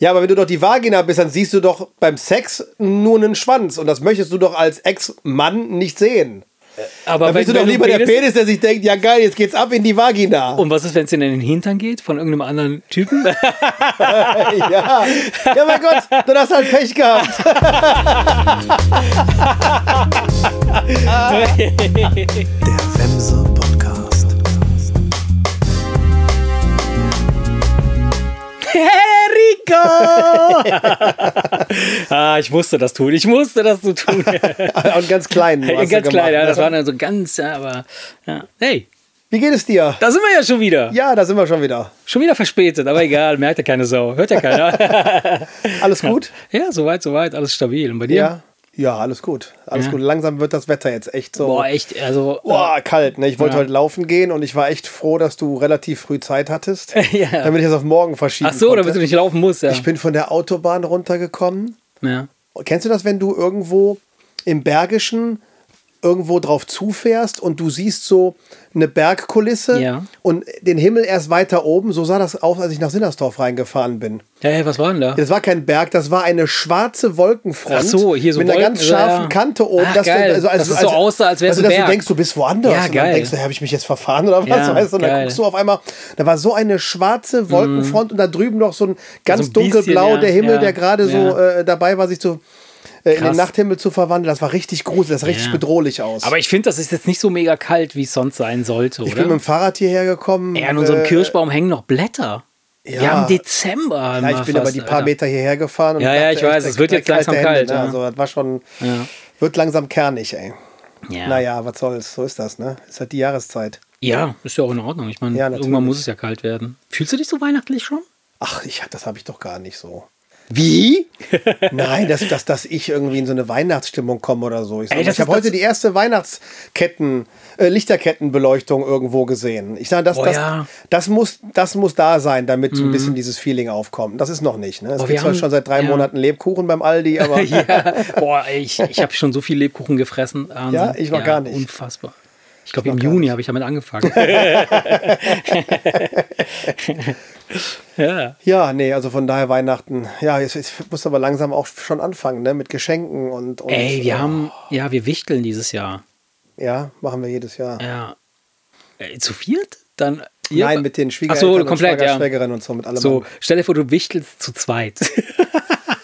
Ja, aber wenn du doch die Vagina bist, dann siehst du doch beim Sex nur einen Schwanz. Und das möchtest du doch als Ex-Mann nicht sehen. Aber Dann bist du doch lieber der Penis, der sich denkt, ja geil, jetzt geht's ab in die Vagina. Und was ist, wenn es in den Hintern geht von irgendeinem anderen Typen? ja. ja, mein Gott, dann hast du halt Pech gehabt. Der Wemse Podcast. Rico! ah, ich musste das tun. Ich musste das so tun. Und ganz klein. Ja, ganz klein, gemacht, ja, das ne? war dann so ganz, ja, aber ja. hey, Wie geht es dir? da sind wir ja schon wieder. Ja, da sind wir schon wieder. Schon wieder verspätet, aber egal, merkt ja keine Sau. Hört ja keiner. Alles gut? ja, soweit, soweit, alles stabil. Und bei dir? Ja. Ja, alles gut. Alles Ja. gut. Langsam wird das Wetter jetzt echt so. Boah, echt, also. Boah, kalt. Ne? Ich wollte Ja. heute laufen gehen und ich war echt froh, dass du relativ früh Zeit hattest, Ja. damit ich das auf morgen verschieben Ach so, konnte. damit du nicht laufen musst, ja. Ich bin von der Autobahn runtergekommen. ja. Kennst du das, wenn du irgendwo im Bergischen irgendwo drauf zufährst und du siehst so eine Bergkulisse Ja. und den Himmel erst weiter oben? So sah das aus, als ich nach Sinnersdorf reingefahren bin. Hey, was war denn da? Das war kein Berg, das war eine schwarze Wolkenfront Ach so, hier so mit einer Wolken- ganz scharfen ja. Kante oben. Ach, dass du- geil. also, also, Dass es so aussah, als wär's also, ein dass du Berg. denkst, du bist woanders. Ja, und dann geil. denkst du, habe ich mich jetzt verfahren oder was? Ja, weißt du? Und dann geil. Mhm. guckst du auf einmal, da war so eine schwarze Wolkenfront und da drüben noch so ein ganz ein bisschen, dunkelblau, ja, der Himmel, ja, der gerade so ja. äh, dabei war, sich zu äh, in den. Nachthimmel zu verwandeln. Das war richtig gruselig, das sah richtig Ja. bedrohlich aus. Aber ich finde, das ist jetzt nicht so mega kalt, wie es sonst sein sollte, ich bin mit oder? dem Fahrrad hierher gekommen. Ja, an unserem äh, Kirschbaum hängen noch Blätter. ja. Wir haben Dezember. Ja, ich bin aber die paar Meter hierher gefahren. Und Ja, ja, ich weiß, es wird jetzt langsam kalt, ne? ja. Also das war schon, Ja. wird langsam kernig, ey. Ja. Naja, was soll's, so ist das, ne? Ist halt die Jahreszeit. ja, ist ja auch in Ordnung. Ich meine, Ja, irgendwann muss es ja kalt werden. Fühlst du dich so weihnachtlich schon? Ach, ich, das habe ich doch gar nicht so. Wie? Nein, dass, dass, dass ich irgendwie in so eine Weihnachtsstimmung komme oder so. Ich, sag Ey, ich habe heute die erste Weihnachtsketten, äh, Lichterkettenbeleuchtung irgendwo gesehen. Ich sage, das, Oh das, ja. Mhm. das, muss, das muss da sein, damit so ein bisschen dieses Feeling aufkommt. Das ist noch nicht. Ne? Es Oh, gibt zwar haben- schon seit drei ja. Monaten Lebkuchen beim Aldi, aber ja. Boah, ich, ich habe schon so viel Lebkuchen gefressen. Wahnsinn. Ja, ich noch gar nicht. Unfassbar. Ich glaube, im Juni habe ich damit angefangen. ja. ja, nee, also von daher Weihnachten. Ja, jetzt, jetzt muss aber langsam auch schon anfangen, ne? Mit Geschenken und. und Ey, wir äh, haben, ja, wir wichteln dieses Jahr. Ja, machen wir jedes Jahr. Ja. Äh, zu viert? Dann. Nein, mit den Ach Schwiegereltern so, und komplett, Schwager, ja. Schwägerinnen und so mit allem. So, stell dir vor, du wichtelst zu zweit.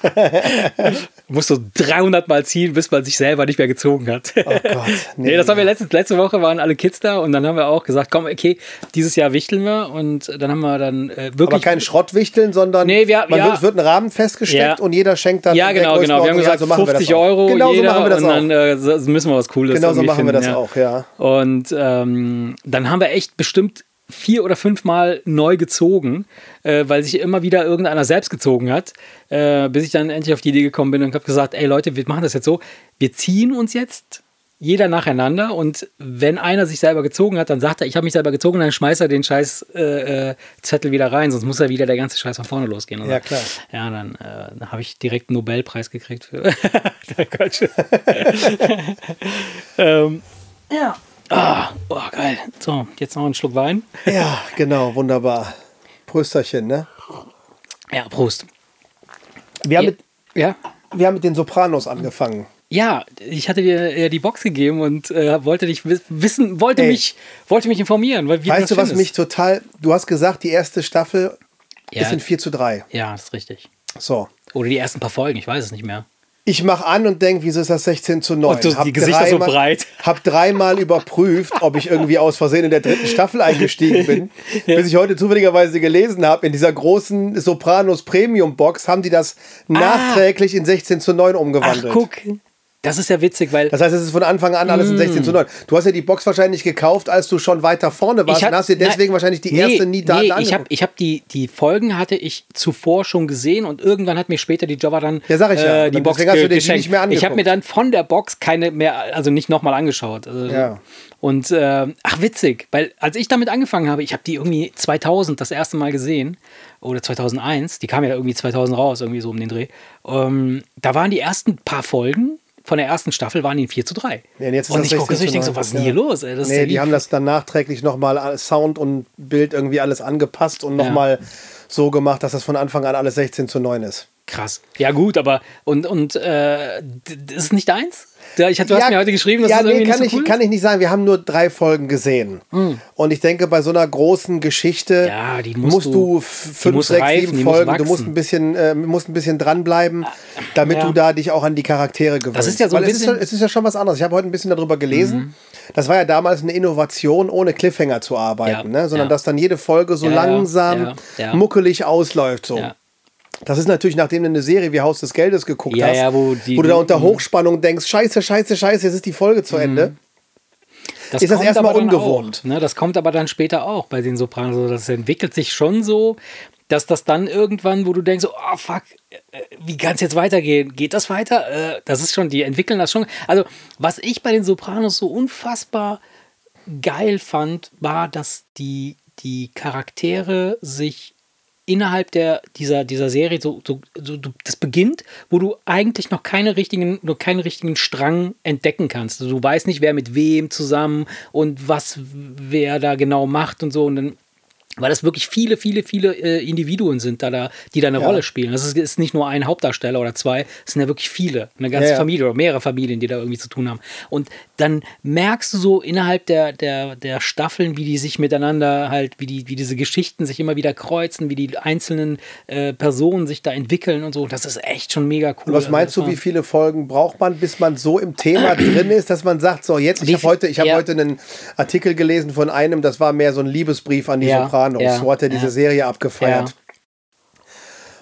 du musst so 300 Mal ziehen, bis man sich selber nicht mehr gezogen hat. Oh Gott. Nee, das haben wir letztens, letzte Woche waren alle Kids da und dann haben wir auch gesagt, komm, okay, dieses Jahr wichteln wir und dann haben wir dann äh, Aber wirklich. kein Schrottwichteln, sondern Nee, wir- man ja. wird, es wird ein Rahmen festgesteckt Ja. und jeder schenkt dann ja, genau, genau. Wir haben gesagt, so machen wir das 50 auch. Euro Genau so machen wir das und dann auch. äh, müssen wir was Cooles Genau so machen wir das finden, auch, ja. Und ähm, dann haben wir echt bestimmt vier oder fünf Mal neu gezogen, äh, weil sich immer wieder irgendeiner selbst gezogen hat, äh, bis ich dann endlich auf die Idee gekommen bin und habe gesagt, ey Leute, wir machen das jetzt so, wir ziehen uns jetzt jeder nacheinander und wenn einer sich selber gezogen hat, dann sagt er, ich habe mich selber gezogen, dann schmeißt er den scheiß äh, äh, Zettel wieder rein, sonst muss er wieder der ganze Scheiß von vorne losgehen. Und Ja, klar. Ja, dann, äh, dann habe ich direkt einen Nobelpreis gekriegt für. Quatsch. ähm, ja. Ah, oh, geil. So, jetzt noch einen Schluck Wein. Ja, genau, wunderbar. Prösterchen, ne? Ja, Prost. Wir haben, Ja. mit, Ja. wir haben mit den Sopranos angefangen. Ja, ich hatte dir ja die Box gegeben und äh, wollte dich wi- wissen, wollte Ey. mich, wollte mich informieren. Weil, weißt du, was mich findest. total. Du hast gesagt, die erste Staffel Ja. ist in 4 zu 3. Ja, das ist richtig. So. Oder die ersten paar Folgen, ich weiß es nicht mehr. Ich mache an und denke, wieso ist das 16 zu 9? Und du- die Gesichter so breit. Hab dreimal überprüft, ob ich irgendwie aus Versehen in der dritten Staffel eingestiegen bin. Bis ich heute zufälligerweise gelesen habe, in dieser großen Sopranos Premium Box haben die das nachträglich in 16 zu 9 Ach, umgewandelt. guck. Das ist ja witzig, weil Das heißt, es ist von Anfang an alles in 16 zu 9. Du hast ja die Box wahrscheinlich gekauft, als du schon weiter vorne warst hab- und hast dir deswegen nein, wahrscheinlich die nee, erste nie da nee, ich habe angeguckt. ich hab die, die Folgen hatte ich zuvor schon gesehen und irgendwann hat mir später die Jobber dann Ja, sag ich ja. äh, die Box hast du dir die geschenkt. nicht mehr ich habe mir angeguckt. dann von der Box keine mehr, also nicht nochmal angeschaut. Also, Ja. Und äh, ach witzig, weil als ich damit angefangen habe, ich habe die irgendwie 2000 das erste Mal gesehen oder 2001, die kam ja irgendwie 2000 raus, irgendwie so um den Dreh. Ähm, da waren die ersten paar Folgen von der ersten Staffel waren die in 4 zu 3. Ja, und und das ich gucke 16 so, ich denke so, 9, was ist denn ja. hier los? Ey? Nee, ja die lieb. haben das dann nachträglich nochmal Sound und Bild irgendwie alles angepasst und nochmal so gemacht, dass das von Anfang an alles 16 zu 9 ist. Krass. Ja, gut, aber und, und äh, das ist nicht deins? Ja, ich, du hast mir heute geschrieben, dass ja, das irgendwie nee, kann, nicht so ich, cool kann ich nicht sagen. Wir haben nur drei Folgen gesehen. Und ich denke, bei so einer großen Geschichte Ja, musst musst, du- fünf, muss sechs, reifen, sieben die muss Folgen, du musst ein bisschen, äh, musst ein bisschen dranbleiben, damit Ja. du da dich auch an die Charaktere gewöhnst. ist ja so ein Weil es ist, bisschen- ja- es ist ja schon was anderes. Ich habe heute ein bisschen darüber gelesen. Das war ja damals eine Innovation, ohne Cliffhanger zu arbeiten, ne? sondern dass dann jede Folge so langsam muckelig ausläuft. So. Das ist natürlich, nachdem du eine Serie wie Haus des Geldes geguckt Ja, hast, ja, wo die- wo du da unter Hochspannung denkst, scheiße, scheiße, scheiße, jetzt ist die Folge zu Ende. Das ist das erstmal ungewohnt. Auch, ne? Das kommt aber dann später auch bei den Sopranos. Also Das entwickelt sich schon so, dass das dann irgendwann, wo du denkst, oh fuck, äh, wie kann es jetzt weitergehen? Geht das weiter? Äh, Das ist schon, die entwickeln das schon. Also, was ich bei den Sopranos so unfassbar geil fand, war, dass die, die Charaktere sich innerhalb der, dieser, dieser Serie so, so, so das beginnt, wo du eigentlich noch keine richtigen, noch keinen richtigen Strang entdecken kannst. Also du weißt nicht, wer mit wem zusammen und was wer da genau macht und so. Und dann weil das wirklich viele, viele, viele äh, Individuen sind, da, da, die da eine Ja. Rolle spielen. Das ist, ist nicht nur ein Hauptdarsteller oder zwei, es sind ja wirklich viele. Eine ganze Ja, ja. Familie oder mehrere Familien, die da irgendwie zu tun haben. Und dann merkst du so innerhalb der, der, der Staffeln, wie die sich miteinander halt, wie, die, wie diese Geschichten sich immer wieder kreuzen, wie die einzelnen äh, Personen sich da entwickeln und so. Das ist echt schon mega cool. Was meinst Also du, wie viele Folgen braucht man, bis man so im Thema drin ist, dass man sagt, so jetzt, ich habe heute, ich habe ja. heute einen Artikel gelesen von einem, das war mehr so ein Liebesbrief an die Ja, Sopranos. ja, so hat er diese. Serie abgefeiert.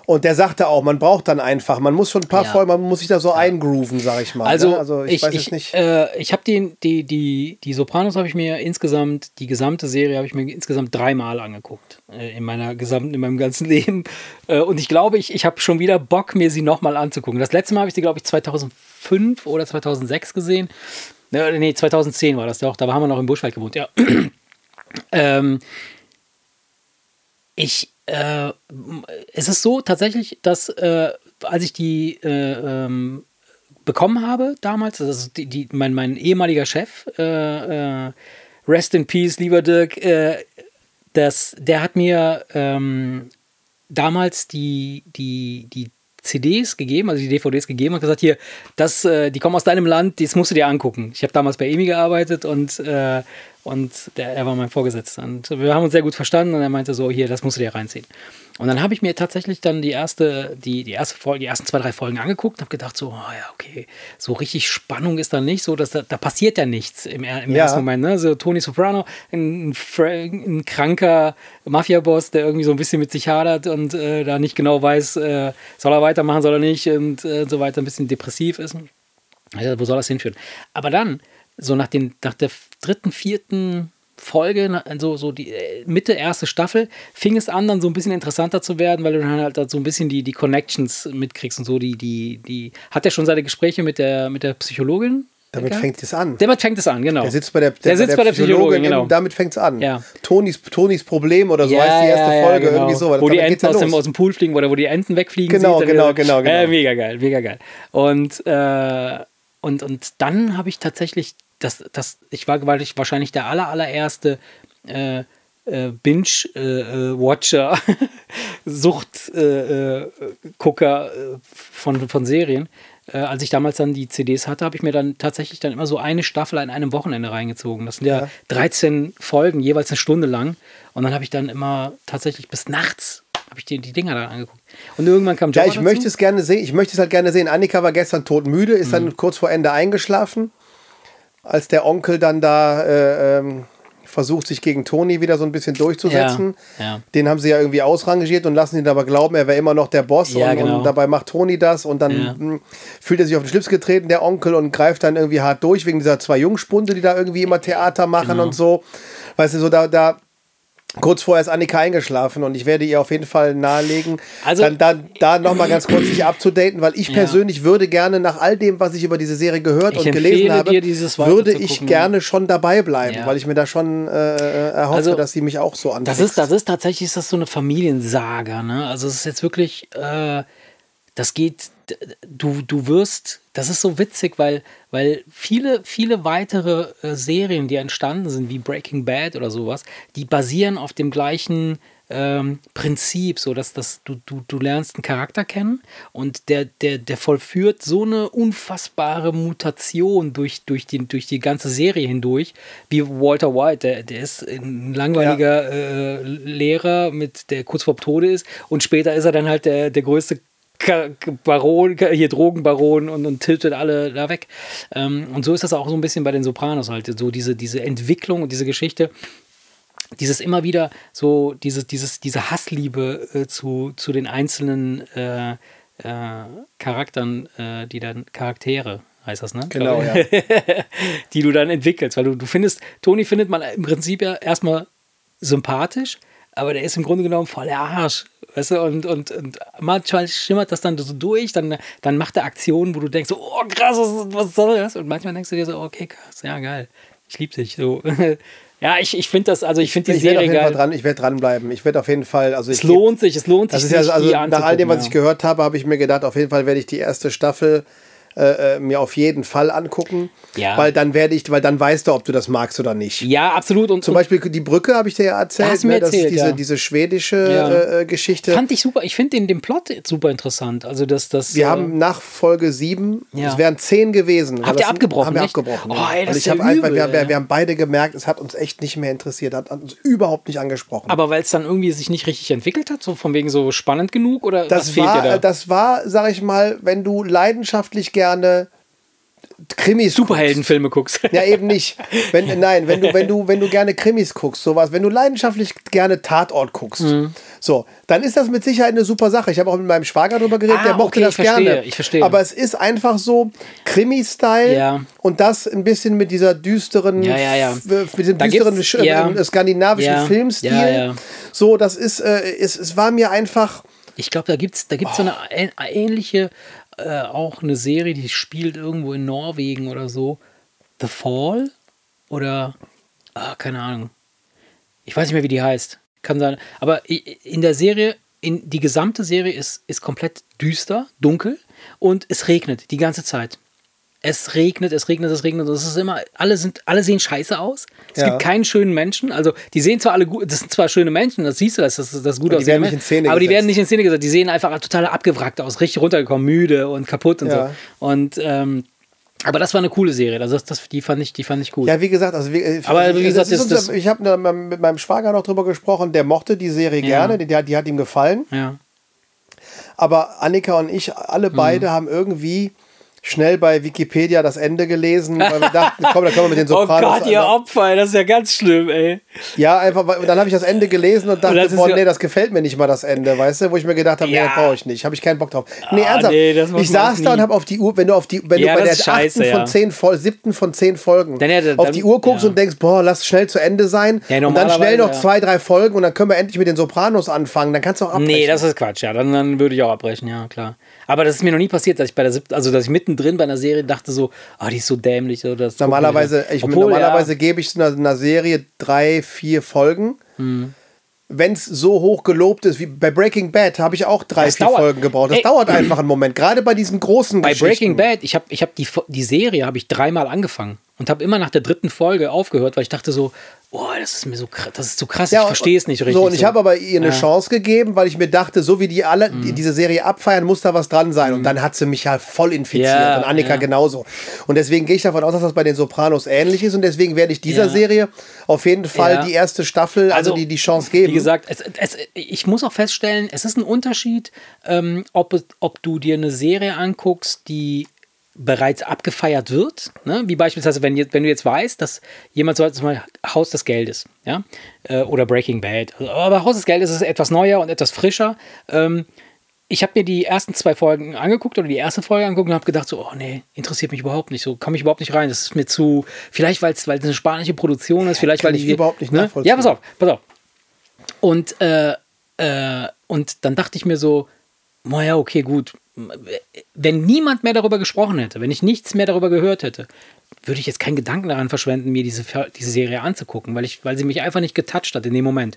Und der sagte auch, man braucht dann einfach, man muss schon ein paar Ja. Folgen, man muss sich da so eingrooven, sag ich mal. Also, ne? also ich, ich, weiß ich, es nicht. Äh, ich habe die, die, die, die Sopranos habe ich mir insgesamt, die gesamte Serie habe ich mir insgesamt dreimal angeguckt äh, in meiner gesamten, in meinem ganzen Leben. Äh, und ich glaube, ich, ich habe schon wieder Bock, mir sie nochmal anzugucken. Das letzte Mal habe ich sie, glaube ich, 2005 oder 2006 gesehen. Äh, nee, 2010 war das doch. Da haben wir noch im Buschwald gewohnt, ja. ähm, ich, äh, es ist so tatsächlich, dass äh, als ich die äh, ähm, bekommen habe damals, ist die, die, mein, mein ehemaliger Chef, äh, äh, Rest in Peace, lieber Dirk, äh, das, der hat mir ähm, damals die, die, die CDs gegeben, also die DVDs gegeben und gesagt, hier, das, die kommen aus deinem Land, das musst du dir angucken. Ich habe damals bei EMI gearbeitet und, äh, und der, er war mein Vorgesetzter. Und wir haben uns sehr gut verstanden und er meinte so, hier, das musst du dir reinziehen. Und dann habe ich mir tatsächlich dann die erste, die, die erste Folge, die ersten zwei, drei Folgen angeguckt und habe gedacht, so, oh ja, okay, so richtig Spannung ist da nicht, so dass da, da passiert ja nichts im, im Ja. ersten Moment. Ne? So Tony Soprano, ein, ein kranker Mafia-Boss, der irgendwie so ein bisschen mit sich hadert und äh, da nicht genau weiß, äh, soll er weitermachen, soll er nicht und äh, so weiter, ein bisschen depressiv ist. Wo soll das hinführen? Aber dann, so nach, den, nach der dritten, vierten Folge, na- so, so die äh, Mitte erste Staffel, fing es an, dann so ein bisschen interessanter zu werden, weil du dann halt so ein bisschen die, die Connections mitkriegst und so. Die, die, die, hat er schon seine Gespräche mit der, mit der Psychologin? Damit fängt es an. Damit fängt es an, genau. Der sitzt bei der, Der sitzt bei der Psychologin, genau. eben, damit fängt es an. Ja. Tonis, Tonis Problem oder so heißt die erste Folge, genau. irgendwie so. Wo die Enten ja aus dem, aus dem Pool fliegen oder wo die Enten wegfliegen. Genau, sieht, genau, genau, genau. Äh, mega geil, mega geil. Und, äh, und, und dann habe ich tatsächlich, das, das, ich war ich wahrscheinlich der aller, allererste äh, äh, Binge-Watcher, Sucht-Gucker äh, von, von Serien. Äh, als ich damals dann die CDs hatte, habe ich mir dann tatsächlich dann immer so eine Staffel an einem Wochenende reingezogen. Das sind ja, Ja. 13 Folgen, jeweils eine Stunde lang. Und dann habe ich dann immer tatsächlich bis nachts habe ich die, die Dinger dann angeguckt. Und irgendwann kam Ja, Jabba ich dazu. möchte es gerne sehen. Ich möchte es halt gerne sehen. Annika war gestern todmüde, ist Mhm. dann kurz vor Ende eingeschlafen, als der Onkel dann da äh, ähm, versucht, sich gegen Toni wieder so ein bisschen durchzusetzen. Ja, ja. Den haben sie ja irgendwie ausrangiert und lassen ihn aber glauben, er wäre immer noch der Boss. Ja, und, genau. und dabei macht Toni das und dann Ja. mh, fühlt er sich auf den Schlips getreten, der Onkel, und greift dann irgendwie hart durch wegen dieser zwei Jungspunde, die da irgendwie immer Theater machen Genau. und so. Weißt du, so da, da Kurz vorher ist Annika eingeschlafen und ich werde ihr auf jeden Fall nahelegen, Also- dann, dann da nochmal ganz kurz sich abzudaten, weil ich Ja. persönlich würde gerne nach all dem, was ich über diese Serie gehört Ich und gelesen habe, würde ich gerne schon dabei bleiben, Ja. weil ich mir da schon äh, erhoffe, Also, dass sie mich auch so anfixt. Das ist, das ist tatsächlich ist das so eine Familiensaga, ne? Also es ist jetzt wirklich, äh, das geht, du, du wirst, das ist so witzig, weil, weil viele, viele weitere äh, Serien, die entstanden sind, wie Breaking Bad oder sowas, die basieren auf dem gleichen ähm, Prinzip, so dass, dass du, du, du lernst einen Charakter kennen und der, der, der vollführt so eine unfassbare Mutation durch, durch, die, durch die ganze Serie hindurch, wie Walter White, der, der ist ein langweiliger äh, Lehrer, mit, der kurz vor Tode ist und später ist er dann halt der, der größte Baron, hier Drogenbaron und, und tiltet alle da weg. Ähm, und so ist das auch so ein bisschen bei den Sopranos halt, so diese, diese Entwicklung und diese Geschichte dieses immer wieder so, diese, dieses, diese Hassliebe äh, zu, zu den einzelnen äh, äh, Charakteren, äh, die dann Charaktere heißt das, ne? Genau, ja. die du dann entwickelst, weil du, du findest, Toni findet man im Prinzip ja erstmal sympathisch, aber der ist im Grunde genommen voll der Arsch. Weißt du, und, und, und manchmal schimmert das dann so durch, dann, dann macht er Aktionen, wo du denkst, oh krass, was, was soll das? Und manchmal denkst du dir so, okay, krass, ja, geil, ich liebe dich. So. Ja, ich, ich finde das, also ich finde die ich Serie auf jeden geil. Fall dran, ich werde dranbleiben. Ich werde auf jeden Fall, also es lohnt sich, es lohnt sich. das ist ja, also nach all dem, was ich gehört habe, habe ich mir gedacht, auf jeden Fall werde ich die erste Staffel äh, äh, mir auf jeden Fall angucken, Ja. weil dann werde ich, weil dann weißt du, ob du das magst oder nicht. ja. absolut. Und, Zum Beispiel die Brücke habe ich dir ja erzählt, Hast mir ne? erzählt, diese, ja. diese schwedische Ja. äh, äh, Geschichte. fand ich super. Ich finde den, den Plot super interessant. Also, dass das. Wir äh, haben nach Folge 7, Ja. es wären 10 gewesen. Habt ihr abgebrochen, Haben wir nicht? abgebrochen. Oh, ey, das ist ja übel, wir, wir, ey. wir haben beide gemerkt, es hat uns echt nicht mehr interessiert, hat uns überhaupt nicht angesprochen. Aber weil es dann irgendwie sich nicht richtig entwickelt hat, so von wegen so spannend genug oder was das fehlt war, dir da? das war, sag ich mal, wenn du leidenschaftlich gerne Krimis Superheldenfilme guckst. Ja, eben nicht. Wenn, nein, wenn du, wenn, du, wenn du gerne Krimis guckst, sowas, wenn du leidenschaftlich gerne Tatort guckst, Mhm. so, dann ist das mit Sicherheit eine super Sache. Ich habe auch mit meinem Schwager darüber geredet, Ah, der mochte okay, das ich verstehe, gerne. ich verstehe. Aber es ist einfach so Krimi-Style Ja. und das ein bisschen mit dieser düsteren, Ja, ja, ja. mit diesem Da düsteren ja. äh, skandinavischen Ja, Filmstil. So, das ist, äh, es, es war mir einfach. Ich glaube, da gibt es da gibt's so eine ähnliche, äh, auch eine Serie, die spielt irgendwo in Norwegen oder so. The Fall? Oder, ah, keine Ahnung. Ich weiß nicht mehr, wie die heißt. Kann sein. Aber in der Serie, in, die gesamte Serie ist, ist komplett düster, dunkel und es regnet die ganze Zeit. Es regnet, es regnet, es regnet. Es ist immer, alle sind, alle sehen scheiße aus. Es Ja. gibt keinen schönen Menschen. Also, die sehen zwar alle gut, das sind zwar schöne Menschen, das siehst du, das ist das gut Aber die Szene Aber die gesetzt. werden nicht in Szene gesetzt. Die sehen einfach total abgewrackt aus, richtig runtergekommen, müde und kaputt und Ja. so. Und, ähm, aber das war eine coole Serie. Also das, das, die, fand ich, die fand ich gut. Ja, wie gesagt, also wie, äh, Aber wie das gesagt, das- das- ich habe mit meinem Schwager noch drüber gesprochen, der mochte die Serie Ja. gerne, die, die, hat- die ihm gefallen. ja. Aber Annika und ich, alle Mhm. beide, haben irgendwie schnell bei Wikipedia das Ende gelesen, weil wir dachten, komm, da können wir mit den Oh Sopranos. Gott, ihr Opfer, das ist ja ganz schlimm, ey. ja, einfach, weil- dann habe ich das Ende gelesen und dachte, ist boah, nee, das gefällt mir nicht mal das Ende, weißt du, wo ich mir gedacht habe, nee, Ja. das brauche ich nicht, habe ich keinen Bock drauf. Nee, Ah, ernsthaft, nee, ich saß da und habe auf die Uhr, wenn du auf die, wenn Ja, du bei der scheiße, achten von ja. zehn, Fol siebten von zehn Folgen Dann dann- auf die Uhr guckst und denkst, boah, lass schnell zu Ende sein Ja, und dann schnell noch zwei, drei Folgen und dann können wir endlich mit den Sopranos anfangen, dann kannst du auch abbrechen. Nee, das ist Quatsch, ja. Dann, dann würde ich auch abbrechen, ja, klar. Aber das ist mir noch nie passiert, dass ich bei der siebten, also dass ich mittendrin bei einer Serie dachte so, ah, die ist so dämlich. Oder das Normalerweise, ich, Obwohl, normalerweise gebe ich einer, einer Serie drei, vier Folgen. Mhm. Wenn es so hoch gelobt ist, wie bei Breaking Bad, habe ich auch drei, Das vier dauert. Folgen gebraucht. Das Ey. dauert einfach einen Moment, gerade bei diesen großen Bei Geschichten. Breaking Bad, ich habe ich hab die, die Serie habe ich dreimal angefangen und habe immer nach der dritten Folge aufgehört, weil ich dachte so, boah, das ist mir so krass, das ist so krass, ich und- verstehe es nicht richtig. So, und ich habe aber ihr eine Ja. Chance gegeben, weil ich mir dachte, so wie die alle Mhm. die diese Serie abfeiern, muss da was dran sein. Und dann hat sie mich ja voll infiziert. Ja, und Annika ja. genauso. Und deswegen gehe ich davon aus, dass das bei den Sopranos ähnlich ist. Und deswegen werde ich dieser Ja. Serie auf jeden Fall Ja. die erste Staffel, also, die, die Chance geben. Wie gesagt, es, es, ich muss auch feststellen, es ist ein Unterschied, ähm, ob, ob du dir eine Serie anguckst, die bereits abgefeiert wird, ne? wie beispielsweise, wenn, wenn du jetzt weißt, dass jemand so zum Beispiel Haus des Geldes, ja, äh, oder Breaking Bad, aber Haus des Geldes ist etwas neuer und etwas frischer. Ähm, ich habe mir die ersten zwei Folgen angeguckt oder die erste Folge angeguckt und habe gedacht so, oh nee, interessiert mich überhaupt nicht, so komme ich überhaupt nicht rein. Das ist mir zu, vielleicht weil es eine spanische Produktion ist, vielleicht kann weil ich die überhaupt nicht ne? Ja, pass auf, pass auf. Und, äh, äh, und dann dachte ich mir so, naja, okay, gut. Wenn niemand mehr darüber gesprochen hätte, wenn ich nichts mehr darüber gehört hätte, würde ich jetzt keinen Gedanken daran verschwenden, mir diese, diese Serie anzugucken, weil, ich, weil sie mich einfach nicht getoucht hat in dem Moment.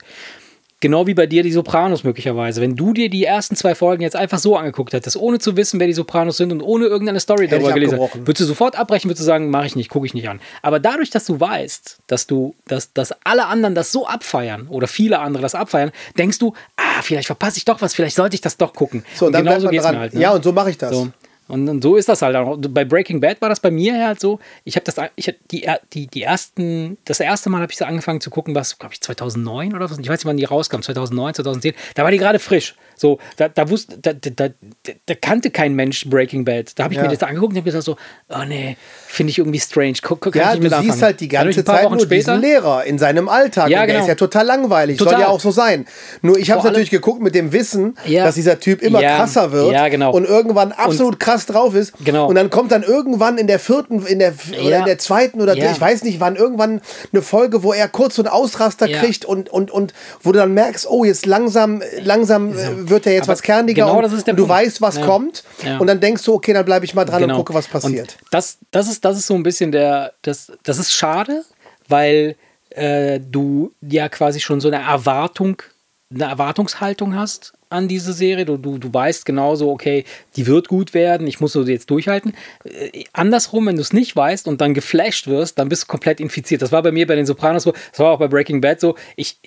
Genau wie bei dir die Sopranos möglicherweise. Wenn du dir die ersten zwei Folgen jetzt einfach so angeguckt hättest, ohne zu wissen, wer die Sopranos sind und ohne irgendeine Story Hätte darüber gelesen, würdest du sofort abbrechen, würdest du sagen, mache ich nicht, gucke ich nicht an. Aber dadurch, dass du weißt, dass du, dass, dass alle anderen das so abfeiern oder viele andere das abfeiern, denkst du, ah, vielleicht verpasse ich doch was, vielleicht sollte ich das doch gucken. So, und dann bleibt man geht's dran. mir halt, ne? Ja, und so mache ich das. So. Und, und so ist das halt auch. Bei Breaking Bad war das bei mir halt so. Ich habe das, ich hab die, die, die ersten, das erste Mal habe ich so angefangen zu gucken, was, glaube ich, 2009 oder was? Ich weiß nicht, wann die rauskam, 2009, 2010. Da war die gerade frisch. So, da, da wusste, da, da, da, kannte kein Mensch Breaking Bad. Da habe ich Ja. mir das angeguckt und habe gesagt so, oh nee, finde ich irgendwie strange. Guck, guck, Ja, du siehst anfangen. halt die ganze Zeit Wochen nur diesen Lehrer in seinem Alltag. Ja, und der genau. ist ja total langweilig. Soll Total. ja auch so sein. Nur ich habe es natürlich geguckt mit dem Wissen, Ja. dass dieser Typ immer Ja. krasser wird Ja, genau. und irgendwann absolut krass drauf ist. Genau. Und dann kommt dann irgendwann in der vierten, in der, oder in der zweiten oder ich weiß nicht wann, irgendwann eine Folge, wo er kurz so einen Ausraster kriegt und, und, und wo du dann merkst, oh, jetzt langsam, langsam äh, wird er jetzt Aber was kerniger genau das ist der und du Punkt. weißt, was Ja. kommt. Ja. Und dann denkst du, okay, dann bleibe ich mal dran und gucke, was passiert. Genau. Und das, das, ist, das ist so ein bisschen der, das, das ist schade, weil äh, du ja quasi schon so eine Erwartung, eine Erwartungshaltung hast an diese Serie. Du, du, du weißt genauso, okay, die wird gut werden, ich muss so jetzt durchhalten. Äh, andersrum, wenn du es nicht weißt und dann geflasht wirst, dann bist du komplett infiziert. Das war bei mir bei den Sopranos so, das war auch bei Breaking Bad so. Ich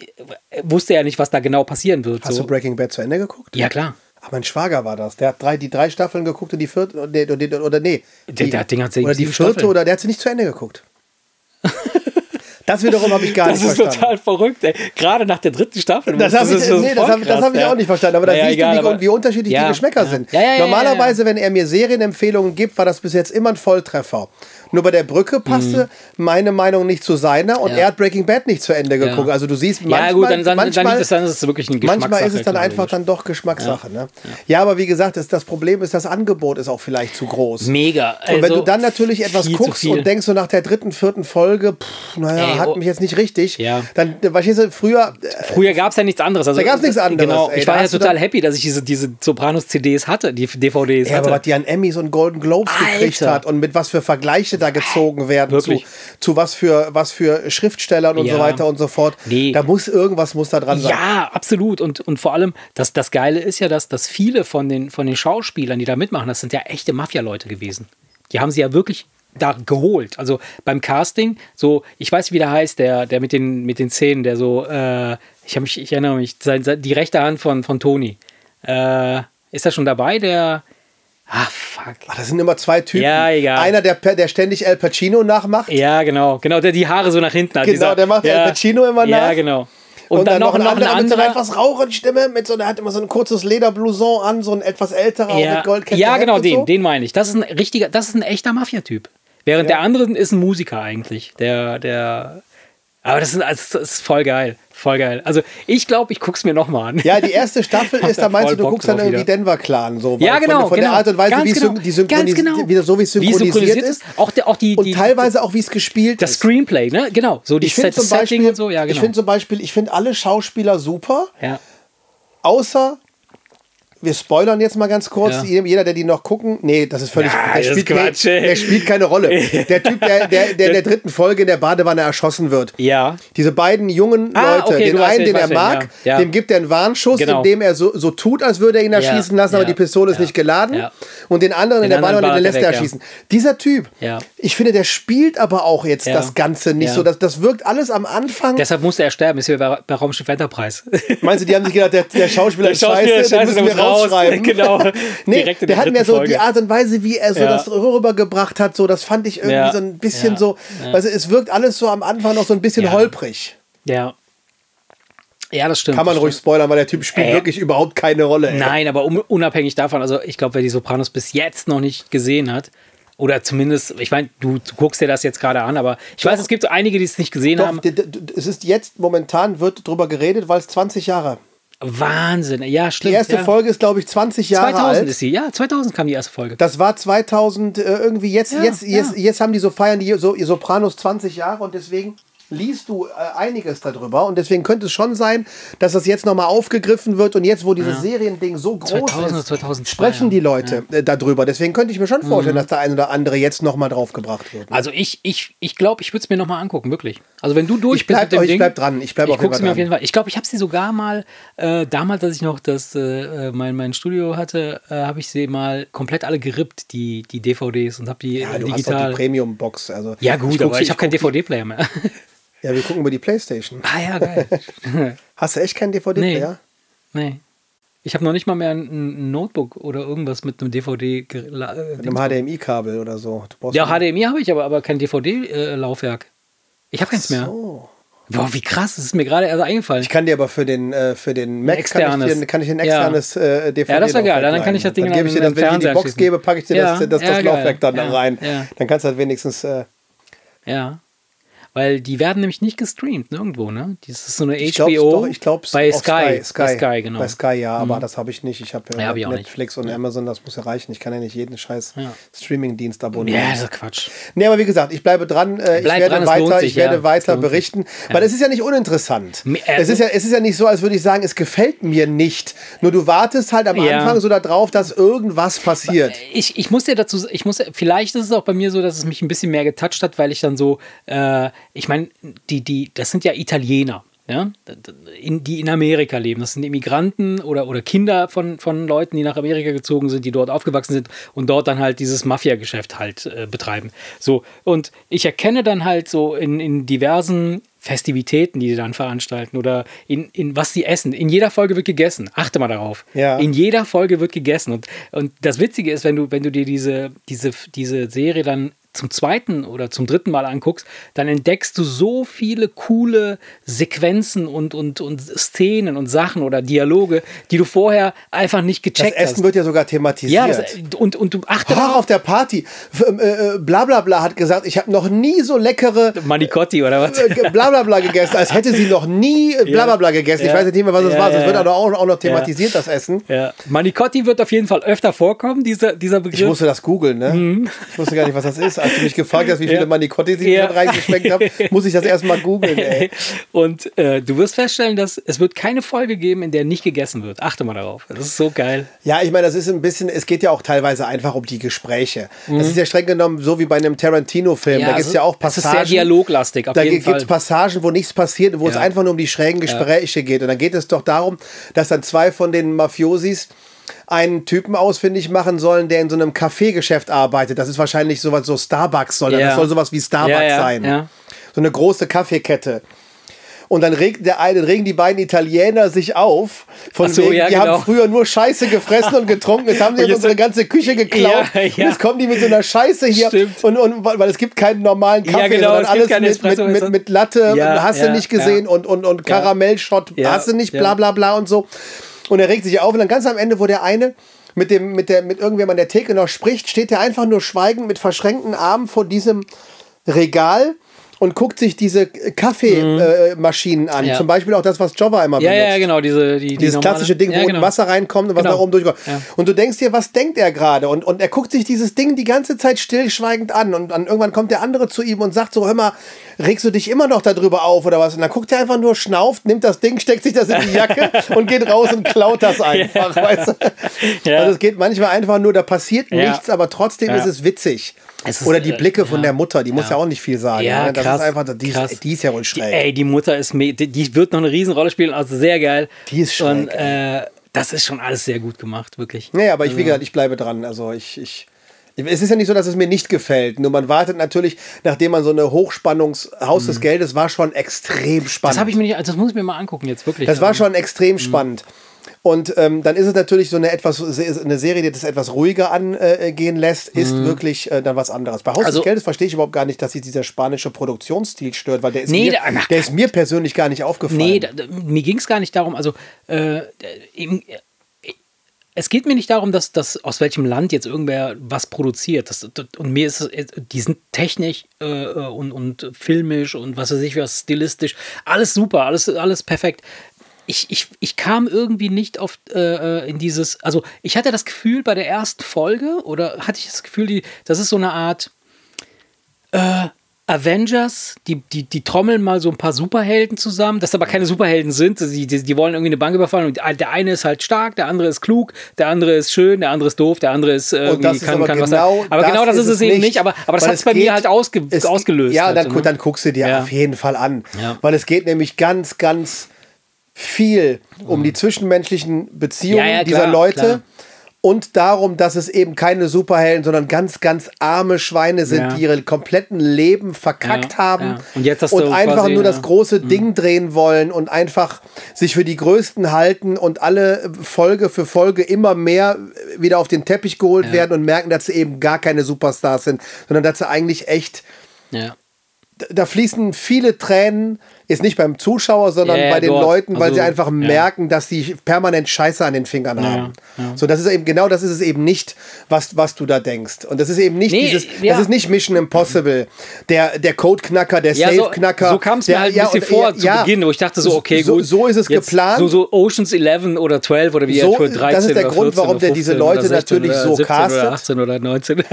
äh, wusste ja nicht, was da genau passieren wird. Hast so. du Breaking Bad zu Ende geguckt? ja, klar. Ach, mein Schwager war das. Der hat drei, die drei Staffeln geguckt und die vierte, oder, oder, oder nee. Der- die, der hat hat sieben- oder die vierte, Staffeln. oder der hat sie nicht zu Ende geguckt. das wiederum habe ich gar Das nicht ist verstanden. total verrücht, ey. Gerade nach der dritten Staffel. Das habe ich, nee, das hab, das hab ich ja. auch nicht verstanden. Aber da Naja, siehst egal, du, wie, wie unterschiedlich Ja, die Geschmäcker ja. sind. Ja, ja, ja, Normalerweise, wenn er mir Serienempfehlungen gibt, war das bis jetzt immer ein Volltreffer. Nur bei der Brücke passte meine Meinung nicht zu seiner und Mhm. Ja. er hat Breaking Bad nicht zu Ende geguckt. Also du siehst manchmal, ja, gut, dann, dann, manchmal, dann, liegt es, dann ist es wirklich manchmal Geschmackssache. ist es dann einfach dann doch Geschmackssache. Ne? Ja, aber wie gesagt, das, das Problem ist, das Angebot ist auch vielleicht zu groß. Mega. Und wenn Also, du dann natürlich etwas guckst und denkst so nach der dritten, vierten Folge, pff, naja, Ey, hat oh. mich jetzt nicht richtig, Ja. dann, verstehst du, früher, äh, Früher gab es ja nichts anderes. Also, Da gab's nichts anderes, Genau, ey. ich war ja total happy, dass ich diese, diese Sopranos-CDs hatte, die DVDs ja, aber hatte. was die an Emmys und Golden Globes gekriegt hat und mit was für Vergleiche da gezogen werden zu, Wirklich. zu was für was für Schriftstellern und Ja. so weiter und so fort. Nee. Da muss irgendwas muss da dran sein. Ja, absolut. Und, und vor allem, das, das Geile ist ja, dass, dass viele von den, von den Schauspielern, die da mitmachen, das sind ja echte Mafia-Leute gewesen. Die haben sie ja wirklich da geholt. Also beim Casting, so, ich weiß, wie der heißt, der, der mit den, mit den Zähnen, der so, äh, ich, mich, ich erinnere mich, sein, sein, die rechte Hand von, von Toni. Äh, ist er schon dabei, der. Ah, fuck. Ach, das sind immer zwei Typen. Ja, egal. Einer, der, der ständig El Pacino nachmacht. Ja, genau. Genau, der die Haare so nach hinten hat. Genau, der macht El Pacino immer Ja, nach. genau. Und, dann, noch ein noch anderer mit so einer etwas raueren Stimme, mit so, der hat immer so ein kurzes Lederblouson an, so ein etwas älterer Ja, mit Goldkette. ja genau, und den, so. den meine ich. Das ist ein richtiger, das ist ein echter Mafia-Typ. Während der andere ist ein Musiker eigentlich. Der, der. Aber das ist, das ist voll geil. Voll geil. Also ich glaube, ich guck's mir nochmal an. Ja, die erste Staffel ist, da meinst du, du Bock guckst dann irgendwie wieder. Denver Clan. So, Ja, genau. Von, von genau. der Art und Weise, Ganz wie es genau. die synchronis genau. wie, so wie es Wie es synchronisiert ist. Auch, der, auch die, Und die, teilweise auch, wie es gespielt das ist. Screenplay, ne? Genau. So die Ich finde Set- zum, Setting Beispiel, und so. Ja, genau. ich find zum Beispiel, ich finde alle Schauspieler super, ja. außer wir spoilern jetzt mal ganz kurz. Ja. Jedem- Jeder, der die noch gucken, nee, das ist völlig. Ja, der, das ist spielt, Quatsch, ey. der spielt keine Rolle. Der Typ, der, der, der in der dritten Folge in der Badewanne erschossen wird. ja. Diese beiden jungen Ah, Leute, okay, den einen, den er mag, ja. Ja. dem gibt er einen Warnschuss, Genau. indem er so, so tut, als würde er ihn erschießen lassen, aber ja, die Pistole ist ja, nicht geladen. ja. Und den anderen in Den der anderen Badewanne, den lässt er er erschießen. Dieser Typ, Ja. ich finde, der spielt aber auch jetzt Ja. das Ganze nicht Ja. so. Das, das wirkt alles am Anfang. Deshalb musste er sterben. Ist wie bei, bei Raumschiff Enterprise. Meinst du, die haben sich gedacht, der, der Schauspieler ist scheiße, den scheiße, müssen wir. Rausschreiben. Genau. nee, Direkt in der hat mir so Folge. die Art und Weise, wie er so Ja. das rübergebracht hat, so das fand ich irgendwie Ja. so ein bisschen Ja. so, Ja. also es wirkt alles so am Anfang noch so ein bisschen holprig. ja. Ja, das stimmt. Kann man ruhig spoilern, weil der Typ spielt Äh. wirklich überhaupt keine Rolle. ey. Nein, aber unabhängig davon, also ich glaube, wer die Sopranos bis jetzt noch nicht gesehen hat, oder zumindest, ich meine, du, du guckst dir das jetzt gerade an, aber ich weiß, es gibt so einige, die es nicht gesehen Doch, haben. es ist jetzt momentan wird drüber geredet, weil es 20 Jahre. Wahnsinn, ja, Die stimmt. erste ja. Folge ist, glaube ich, 20 Jahre 2000 alt. ist sie, ja, 2000 kam die erste Folge. Das war 2000 äh, irgendwie jetzt, Ja, jetzt, ja. jetzt, jetzt haben die so feiern die so, ihr Sopranos 20 Jahre und deswegen liest du äh, einiges darüber und deswegen könnte es schon sein, dass das jetzt nochmal aufgegriffen wird und jetzt, wo dieses Seriending so groß 2000 oder ist, 2002, sprechen die Leute äh, darüber. Deswegen könnte ich mir schon Mhm. vorstellen, dass der ein oder andere jetzt nochmal draufgebracht wird. Also ich, ich, ich glaube, ich würde es mir nochmal angucken, wirklich. Also wenn du durch Ich bleib- bist mit dem ich Ding, bleib dran, ich bleib auf jeden mir auf jeden Fall. Ich glaube, ich habe sie sogar mal, äh, damals, als ich noch das, äh, mein, mein Studio hatte, äh, habe ich sie mal komplett alle gerippt, die, die DVDs und habe die ja, äh, du hast doch digital. die Premium-Box. Also ja gut, guck aber sie- ich habe keinen guck- DVD-Player mehr. Ja, wir gucken über die Playstation. ah ja, geil. Hast du echt keinen DVD-Player? nee. Ich habe noch nicht mal mehr ein, Notebook oder irgendwas mit einem DVD. Äh, Mit einem HDMI-Kabel oder so. Ja, HDMI habe ich, aber, aber kein DVD-Laufwerk. ich habe keins mehr. So. Boah, wie krass, das ist mir gerade erst eingefallen. Ich kann dir aber für den, äh, für den Mac kann ich, dir, kann ich ein Ja. externes äh, DVD Ja, das wär geil. Dann kann ich das Ding Dann dann gebe ich dir das, den wenn ich in die Box gebe, packe ich dir Ja, das, das, ja, das. Laufwerk dann Ja, rein. ja. Dann kannst du halt wenigstens. Äh, Ja. Weil die werden nämlich nicht gestreamt nirgendwo, ne? Das ist so eine ich HBO doch, ich glaube bei Sky. Sky. Bei Sky, genau. Bei Sky, ja, aber das habe ich nicht. Ich habe ja, Ja, hab Netflix und Amazon, das muss ja reichen. Ich kann ja nicht jeden scheiß Ja. Streaming-Dienst abonnieren. Ja, das ist Quatsch. Nee, aber wie gesagt, ich bleibe dran. Äh, ich Bleib werde dran, weiter, sich, ich werde weiter berichten. Weil es ist ja nicht uninteressant. Äh, es, ist ja, es ist ja nicht so, als würde ich sagen, es gefällt mir nicht. Nur du wartest halt am. Anfang so darauf, dass irgendwas passiert. Ich, ich muss dir dazu, ich muss, vielleicht ist es auch bei mir so, dass es mich ein bisschen mehr getoucht hat, weil ich dann so, äh, ich meine, die, die, das sind ja Italiener. Ja, in, die in Amerika leben. Das sind Immigranten oder, oder Kinder von, von Leuten, die nach Amerika gezogen sind, die dort aufgewachsen sind und dort dann halt dieses Mafia-Geschäft halt äh, betreiben. So, und ich erkenne dann halt so in, in diversen Festivitäten, die sie dann veranstalten oder in, in was sie essen. In jeder Folge wird gegessen. Achte mal darauf. Ja. In jeder Folge wird gegessen. Und, und das Witzige ist, wenn du, wenn du dir diese, diese, diese Serie dann zum zweiten oder zum dritten Mal anguckst, dann entdeckst du so viele coole Sequenzen und, und, und Szenen und Sachen oder Dialoge, die du vorher einfach nicht Das gecheckt Essen hast. wird ja sogar thematisiert. ja, das, und, und du achte Ach, darauf. auf der Party. F- Äh, äh, Blablabla hat gesagt, ich habe noch nie so leckere Manicotti oder was? äh, Blablabla gegessen, als hätte sie noch nie äh, Blablabla gegessen. Ich Ja. weiß nicht mehr, was es Ja, war. ja, Es wird ja. aber auch, auch noch thematisiert, das Essen. Ja. Manicotti wird auf jeden Fall öfter vorkommen, dieser, dieser Begriff. Ich musste das googeln, ne? Ich wusste gar nicht, was das ist. Als du mich gefragt hast, wie viele. Ja. Manicotti sie Ja. ja. reingeschmeckt haben, muss ich das erstmal googeln. Und äh, du wirst feststellen, dass es wird keine Folge geben, in der nicht gegessen wird. Achte mal darauf. Das ist so geil. Ja, ich meine, das ist ein bisschen, es geht ja auch teilweise einfach um die Gespräche. Mhm. Das ist ja streng genommen so wie bei einem Tarantino-Film. da gibt es ja auch Es ist Passagen. sehr dialoglastig, auf Da jeden gibt es Passagen, wo nichts passiert, wo es Ja. einfach nur um die schrägen Gespräche geht. Und dann geht es doch darum, dass dann zwei von den Mafiosis einen Typen ausfindig machen sollen, der in so einem Kaffeegeschäft arbeitet. Das ist wahrscheinlich sowas, so Starbucks soll das. Ja. Das soll sowas wie Starbucks Ja, ja, sein. ja. So eine große Kaffeekette. Und dann regt der eine, regen die beiden Italiener sich auf. Von so, wegen, ja, die genau. haben früher nur Scheiße gefressen und getrunken. Jetzt haben sie jetzt- unsere ganze Küche geklaut. Ja, ja. Und jetzt kommen die mit so einer Scheiße hier. Stimmt. Und, und weil es gibt keinen normalen Ja, Kaffee, genau, sondern alles mit, mit, mit, mit Latte, Ja, hast ja, du nicht gesehen, ja. und, und, und Karamellschott, Ja, hast du nicht, ja. bla bla bla und so. Und er regt sich auf und dann ganz am Ende, wo der eine mit dem mit der mit irgendwem an der Theke noch spricht, steht er einfach nur schweigend mit verschränkten Armen vor diesem Regal und guckt sich diese Kaffeemaschinen äh, Maschinen an. Mhm. Ja. Zum Beispiel auch das, was Jobber immer Ja, benutzt. ja, genau, diese, die, die Dieses normale- klassische Ding, wo ja, genau. Wasser reinkommt und was Genau. nach oben durchkommt. Ja. Und du denkst dir, was denkt er gerade? Und, und er guckt sich dieses Ding die ganze Zeit stillschweigend an. Und dann irgendwann kommt der andere zu ihm und sagt so, hör mal, regst du dich immer noch darüber auf oder was? Und dann guckt er einfach nur, schnauft, nimmt das Ding, steckt sich das in die Jacke und geht raus und klaut das einfach. Weißt du? Ja. Also es geht manchmal einfach nur, da passiert Ja. nichts, aber trotzdem Ja. ist es witzig. Oder die äh, Blicke von ja. der Mutter, die muss Ja. ja auch nicht viel sagen. Ja, ne? Das krass, ist einfach, die, ist, die ist ja wohl schräg. Die, ey, die Mutter ist die, die wird noch eine Riesenrolle spielen, also sehr geil. Die ist schräg, Und äh, das ist schon alles sehr gut gemacht, wirklich. Nee, aber ich, wie gesagt, ich bleibe dran. Also ich, ich. Es ist ja nicht so, dass es mir nicht gefällt. Nur man wartet natürlich, nachdem man so eine Hochspannungshaus des Geldes war schon extrem spannend. Das habe ich mir nicht, also das muss ich mir mal angucken jetzt wirklich. Das war Also, schon extrem spannend. Und ähm, dann ist es natürlich so eine etwas eine Serie, die das etwas ruhiger angehen lässt, ist wirklich äh, dann was anderes. Bei Haus Also- des Geldes verstehe ich überhaupt gar nicht, dass sich dieser spanische Produktionsstil stört, weil der ist, Nee, mir, ach, der ist mir persönlich gar nicht aufgefallen. Nee, da, da, mir ging es gar nicht darum, also äh, eben, äh, es geht mir nicht darum, dass, dass aus welchem Land jetzt irgendwer was produziert. Das, das, und mir ist es, die sind technisch äh, und, und filmisch und was weiß ich was, stilistisch, alles super, alles, alles perfekt. Ich, ich, ich kam irgendwie nicht auf äh, in dieses, also ich hatte das Gefühl bei der ersten Folge oder hatte ich das Gefühl, die, das ist so eine Art, äh, Avengers, die, die, die trommeln mal so ein paar Superhelden zusammen, das aber keine Superhelden sind. Die, die, die wollen irgendwie eine Bank überfallen und der eine ist halt stark, der andere ist klug, der andere ist schön, der andere ist doof, der andere ist irgendwie das ist kann, aber kann was genau sein. Aber das genau das ist es eben nicht, aber, aber das hat es bei geht- mir halt ausge, Es- ausgelöst. Ja, halt, dann, ne? dann guckst du dir Ja. auf jeden Fall an. Ja. Weil es geht nämlich ganz, ganz viel um die zwischenmenschlichen Beziehungen Ja, ja, dieser klar, Leute. klar. Und darum, dass es eben keine Superhelden, sondern ganz, ganz arme Schweine sind, Ja. die ihre kompletten Leben verkackt haben. Und und einfach quasi, nur das ja. Mhm. große Ding drehen wollen und einfach sich für die Größten halten und alle Folge für Folge immer mehr wieder auf den Teppich geholt werden und merken, dass sie eben gar keine Superstars sind, sondern dass sie eigentlich echt da fließen viele Tränen, jetzt nicht beim Zuschauer, sondern Ja, ja, bei den dort. Leuten, weil Also, sie einfach ja. merken, dass die permanent Scheiße an den Fingern haben. ja. So, das ist eben genau das ist es eben nicht, was, was du da denkst. Und das ist eben nicht Nee, dieses, ja. das ist nicht Mission Impossible, der, der Codeknacker, der Ja, so, Safe-Knacker. so kam es mir halt ein ja, bisschen und- vor ja, zu ja. Beginn, wo ich dachte so, okay, so, gut. So ist es jetzt geplant. So, so Oceans 11 oder 12 oder wie So, er für 13 das ist der Grund, 14 warum der diese 15 Leute oder 16 natürlich oder so 17 castet. Oder 18 oder 19.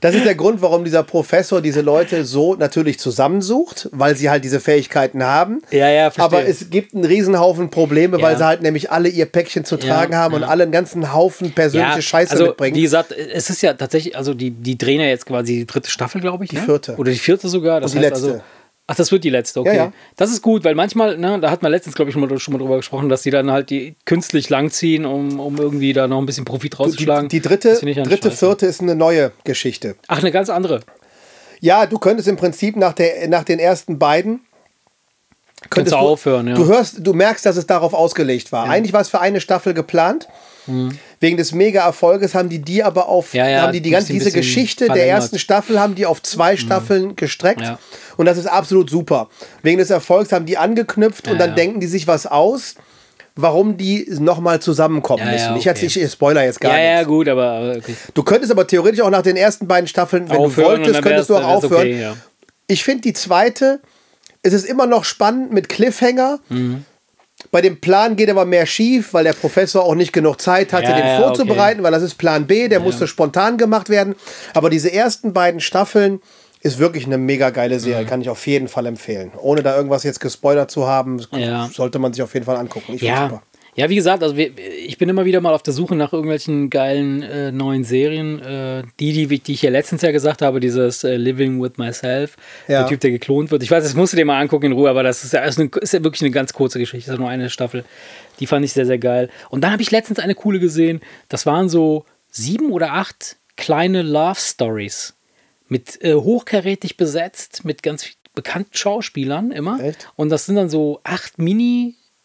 Das ist der Grund, warum dieser Professor diese Leute so natürlich zusammensucht, weil sie halt diese Fähigkeiten haben. Ja, ja, verstehe. Aber es gibt einen Riesenhaufen Probleme, weil Ja. sie halt nämlich alle ihr Päckchen zu Ja, tragen haben und ja. alle einen ganzen Haufen persönliche Scheiße also, mitbringen. Wie gesagt, es ist ja tatsächlich, also die, die drehen ja jetzt quasi die dritte Staffel, glaube ich. Die vierte. Oder die vierte sogar. Das Und die heißt letzte. Also, ach, das wird die letzte, okay. Ja, ja. Das ist gut, weil manchmal, ne, da hat man letztens, glaube ich, schon mal, schon mal drüber gesprochen, dass die dann halt die künstlich langziehen, um, um irgendwie da noch ein bisschen Profit die, rauszuschlagen. die dritte, dann dritte scheiße. vierte ist eine neue Geschichte. Ach, eine ganz andere. Ja, du könntest im Prinzip nach, der, nach den ersten beiden Könntest du aufhören, ja. Du hörst, du merkst, dass es darauf ausgelegt war. Eigentlich war es für eine Staffel geplant. Wegen des Mega-Erfolges haben die die aber auf, Mhm. Ja, ja, haben die die ganze diese Geschichte der verlängert. Mhm. ersten Staffel haben die auf zwei Staffeln gestreckt. Ja. Und das ist absolut super. Wegen des Erfolgs haben die angeknüpft und Ja, dann ja. denken die sich was aus, warum die nochmal zusammenkommen Ja, ja, müssen. Ich, okay. jetzt, ich spoiler jetzt gar Ja, nichts. ja, gut, aber okay. Du könntest aber theoretisch auch nach den ersten beiden Staffeln, wenn Aufhören du wolltest, könntest du auch aufhören. okay, ja. Ich finde die zweite, es ist immer noch spannend mit Cliffhanger. Mhm. Bei dem Plan geht aber mehr schief, weil der Professor auch nicht genug Zeit hatte, Ja, den ja, vorzubereiten, weil das ist Plan B, der musste spontan gemacht werden. Aber diese ersten beiden Staffeln ist wirklich eine mega geile Mhm. Serie, kann ich auf jeden Fall empfehlen. Ohne da irgendwas jetzt gespoilert zu haben, Ja. sollte man sich auf jeden Fall angucken. Ich Ja. Ja, wie gesagt, also ich bin immer wieder mal auf der Suche nach irgendwelchen geilen äh, neuen Serien. Äh, die, die, die ich hier letztens ja gesagt habe, dieses äh, Living with Myself, Ja. der Typ, der geklont wird. Ich weiß, das musst du dir mal angucken in Ruhe, aber das ist ja, ist, eine, ist ja wirklich eine ganz kurze Geschichte, das ist nur eine Staffel. Die fand ich sehr, sehr geil. Und dann habe ich letztens eine coole gesehen. Das waren so sieben oder acht kleine Love Stories mit äh, hochkarätig besetzt, mit ganz bekannten Schauspielern immer. Echt? Und das sind dann so acht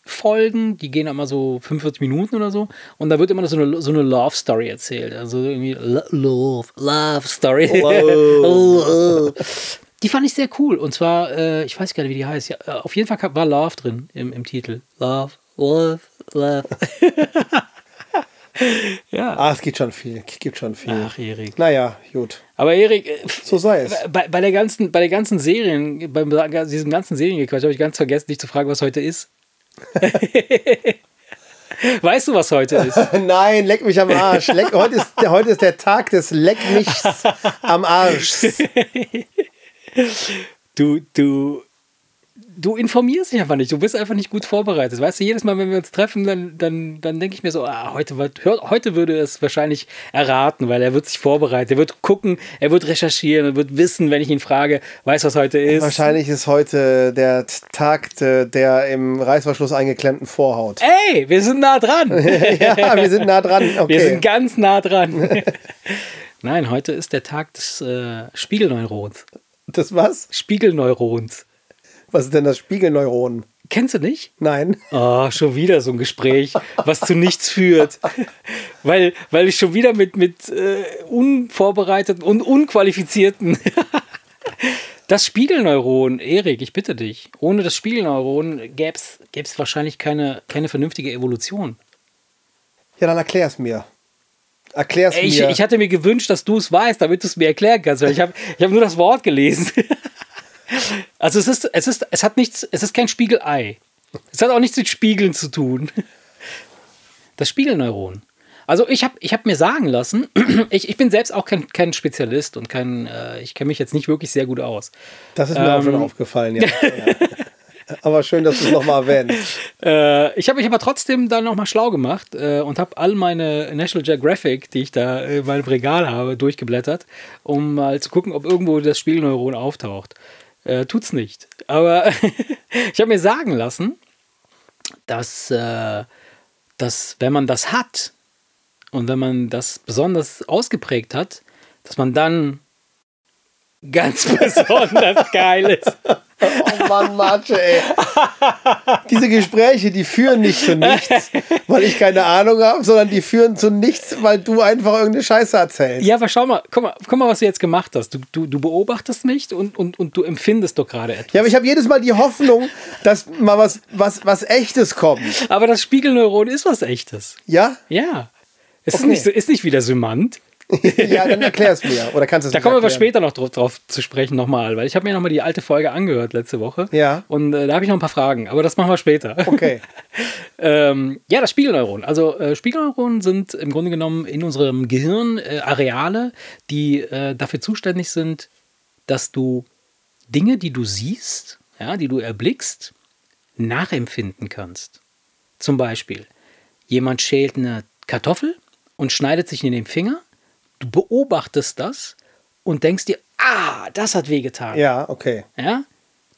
Mini-Folgen, die gehen immer so 45 Minuten oder so. Und da wird immer so eine, so eine Love-Story erzählt. Also irgendwie Lo- Love, Love-Story. die fand ich sehr cool. Und zwar, äh, ich weiß gar nicht, wie die heißt. Ja, äh, auf jeden Fall war Love drin im, im Titel. Love, Love, Love. ja. Ah, es gibt schon viel. Es gibt schon viel. Ach, Erik. Naja, gut. Aber Erik, äh, So sei es. bei, bei der ganzen, bei der ganzen Serien, bei diesem ganzen Seriengequatsch habe ich ganz vergessen, dich zu fragen, was heute ist. weißt du, was heute ist? Nein, leck mich am Arsch. Leck, heute, ist, heute ist der Tag des Leck mich am Arsch. Du, du, du informierst dich einfach nicht. Du bist einfach nicht gut vorbereitet. Weißt du, jedes Mal, wenn wir uns treffen, dann, dann, dann denke ich mir so, ah, heute, wird- heute würde er es wahrscheinlich erraten, weil er wird sich vorbereiten. Er wird gucken, er wird recherchieren, er wird wissen, wenn ich ihn frage, weißt du, was heute ist? Wahrscheinlich ist heute der Tag der im Reißverschluss eingeklemmten Vorhaut. Ey, wir sind nah dran. Ja, wir sind nah dran. Okay. Wir sind ganz nah dran. Nein, heute ist der Tag des äh, Spiegelneurons. das was? Spiegelneurons. Was ist denn das Spiegelneuron? Kennst du nicht? Nein. Oh, schon wieder so ein Gespräch, was zu nichts führt. Weil, weil ich schon wieder mit, mit äh, unvorbereiteten und unqualifizierten. Das Spiegelneuron, Erik, ich bitte dich. Ohne das Spiegelneuron gäbe es wahrscheinlich keine, keine vernünftige Evolution. Ja, dann erklär's mir. Erklär's Ich, mir. ich hatte mir gewünscht, dass du es weißt, damit du es mir erklären kannst, weil ich habe ich hab nur das Wort gelesen. Also es ist, es ist, es hat nichts, es ist kein Spiegelei. Es hat auch nichts mit Spiegeln zu tun. Das Spiegelneuron. Also ich habe ich hab mir sagen lassen, ich, ich bin selbst auch kein, kein Spezialist und kein, äh, ich kenne mich jetzt nicht wirklich sehr gut aus. Das ist mir auch schon Ähm. aufgefallen, ja. ja. Aber schön, dass du es nochmal erwähnst. Äh, ich habe mich aber trotzdem dann nochmal schlau gemacht äh, und habe all meine National Geographic, die ich da in meinem Regal habe, durchgeblättert, um mal zu gucken, ob irgendwo das Spiegelneuron auftaucht. Äh, tut's nicht. Aber ich habe mir sagen lassen, dass, äh, dass wenn man das hat und wenn man das besonders ausgeprägt hat, dass man dann ganz besonders geil ist. Mann, Marce, ey. Diese Gespräche, die führen nicht zu nichts, weil ich keine Ahnung habe, sondern die führen zu nichts, weil du einfach irgendeine Scheiße erzählst. Ja, aber schau mal, guck mal, guck mal, was du jetzt gemacht hast. Du, du, du beobachtest mich und, und, und du empfindest doch gerade etwas. Ja, aber ich habe jedes Mal die Hoffnung, dass mal was, was, was Echtes kommt. Aber das Spiegelneuron ist was Echtes. Ja? Ja. Es ist, Okay. nicht so, ist nicht wie der Symant. Ja, dann erklär's mir. Oder kannst du es Da kommen wir aber später noch drauf, drauf zu sprechen nochmal, weil ich habe mir nochmal die alte Folge angehört letzte Woche. Ja. Und äh, da habe ich noch ein paar Fragen, aber das machen wir später. Okay. Ähm, ja, das Spiegelneuron. Also äh, Spiegelneuronen sind im Grunde genommen in unserem Gehirn äh, Areale, die äh, dafür zuständig sind, dass du Dinge, die du siehst, ja, die du erblickst, nachempfinden kannst. Zum Beispiel, jemand schält eine Kartoffel und schneidet sich in den Finger. Du beobachtest das und denkst dir, ah, das hat wehgetan. Ja, okay. Ja?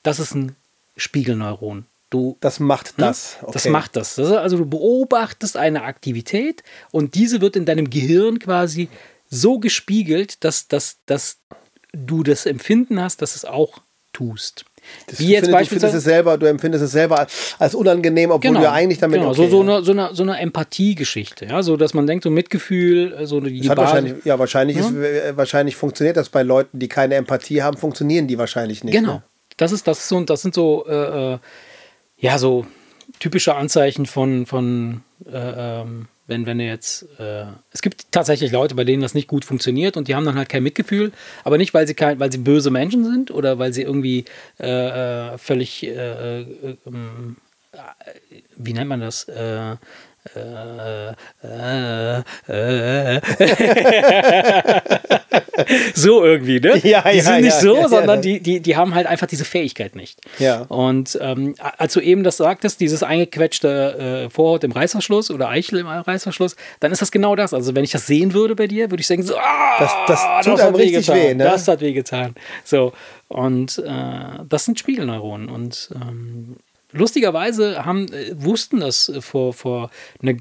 Das ist ein Spiegelneuron. Du Das macht das. Okay. Ne? das macht das. Das Also du beobachtest eine Aktivität und diese wird in deinem Gehirn quasi so gespiegelt, dass, dass, dass du das Empfinden hast, dass es auch tust. Das, Wie du, jetzt findest, du, beispielsweise. es selber, du empfindest es selber als, als unangenehm, obwohl du ja eigentlich damit genau, okay, so, so, ja. eine, so, eine, so eine Empathiegeschichte, ja, so dass man denkt, so Mitgefühl, äh, so die Das wahrscheinlich, ja, wahrscheinlich, Ist, äh, wahrscheinlich funktioniert das bei Leuten, die keine Empathie haben, funktionieren die wahrscheinlich nicht. Genau. Ne? Das ist das ist so, das sind so äh, äh, ja so typische Anzeichen von von äh, ähm, wenn wenn du jetzt äh, es gibt tatsächlich Leute, bei denen das nicht gut funktioniert und die haben dann halt kein Mitgefühl, aber nicht weil sie kein weil sie böse Menschen sind oder weil sie irgendwie äh, äh, völlig äh, äh, ähm, äh, wie nennt man das äh, äh, äh, so irgendwie, ne? Ja, die ja, sind nicht ja, so, sondern die, die, die haben halt einfach diese Fähigkeit nicht. Ja. Und ähm, als du eben das sagtest, dieses eingequetschte äh, Vorhaut im Reißverschluss oder Eichel im Reißverschluss, dann ist das genau das. Also wenn ich das sehen würde bei dir, würde ich sagen, so, ah, Das- das tut hat einem richtig wehgetan, weh, ne? Das hat wehgetan. So, und äh, das sind Spiegelneuronen. Und ähm, lustigerweise haben, äh, wussten das äh, vor, vor eine,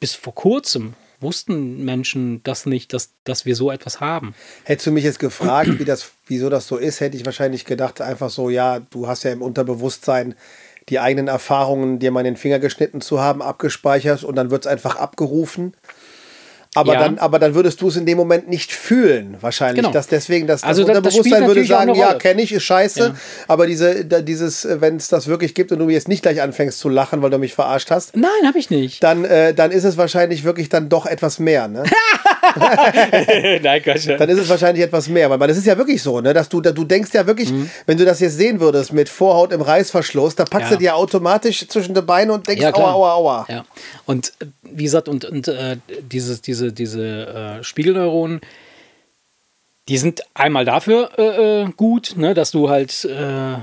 bis vor kurzem wussten Menschen das nicht, dass, dass wir so etwas haben. Hättest du mich jetzt gefragt, wie das, wieso das so ist, hätte ich wahrscheinlich gedacht, einfach so, ja, du hast ja im Unterbewusstsein die eigenen Erfahrungen, dir mal den Finger geschnitten zu haben, abgespeichert und dann wird es einfach abgerufen. Aber, Ja. dann, aber dann würdest du es in dem Moment nicht fühlen, wahrscheinlich. Genau. Dass deswegen das, das Also da- das Unterbewusstsein spielt würde sagen, ja, kenne ich, ist scheiße. Ja. Aber diese, dieses, wenn es das wirklich gibt und du jetzt nicht gleich anfängst zu lachen, weil du mich verarscht hast, Nein, habe ich nicht. dann, äh, dann ist es wahrscheinlich wirklich dann doch etwas mehr. Ne? Nein, Quatsch. dann ist es wahrscheinlich etwas mehr. Weil das ist ja wirklich so, ne? dass du, du denkst ja wirklich, Mhm. wenn du das jetzt sehen würdest mit Vorhaut im Reißverschluss, da packst Ja. du dir automatisch zwischen die Beine und denkst, Ja, aua, aua, aua. Ja. Und wie gesagt, und, und äh, dieses, diese, diese äh, Spiegelneuronen, die sind einmal dafür äh, äh, gut, ne, dass du halt äh,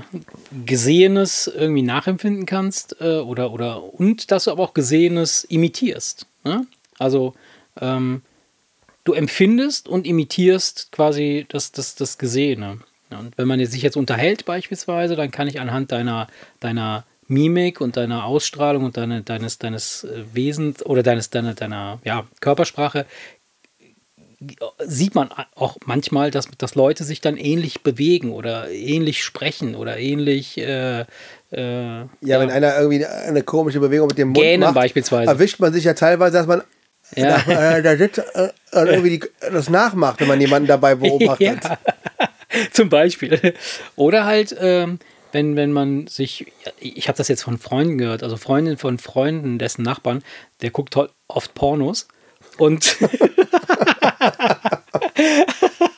Gesehenes irgendwie nachempfinden kannst äh, oder, oder und dass du aber auch Gesehenes imitierst. Ne? Also ähm, du empfindest und imitierst quasi das, das, das Gesehene. Ja, Und wenn man sich jetzt unterhält beispielsweise, dann kann ich anhand deiner, deiner Mimik und deiner Ausstrahlung und deine, deines, deines äh, Wesens oder deines, deiner, deiner ja, Körpersprache sieht man auch manchmal, dass, dass Leute sich dann ähnlich bewegen oder ähnlich sprechen oder ähnlich äh, äh, Ja, wenn einer irgendwie eine komische Bewegung mit dem Mund Gähnen macht, beispielsweise. erwischt man sich ja teilweise, dass man Ja. äh, da sitzt, äh, äh, irgendwie die, das nachmacht, wenn man jemanden dabei beobachtet. Ja. Zum Beispiel. Oder halt, ähm, wenn, wenn man sich, ich habe das jetzt von Freunden gehört, also Freundin von Freunden, dessen Nachbarn, der guckt oft Pornos und,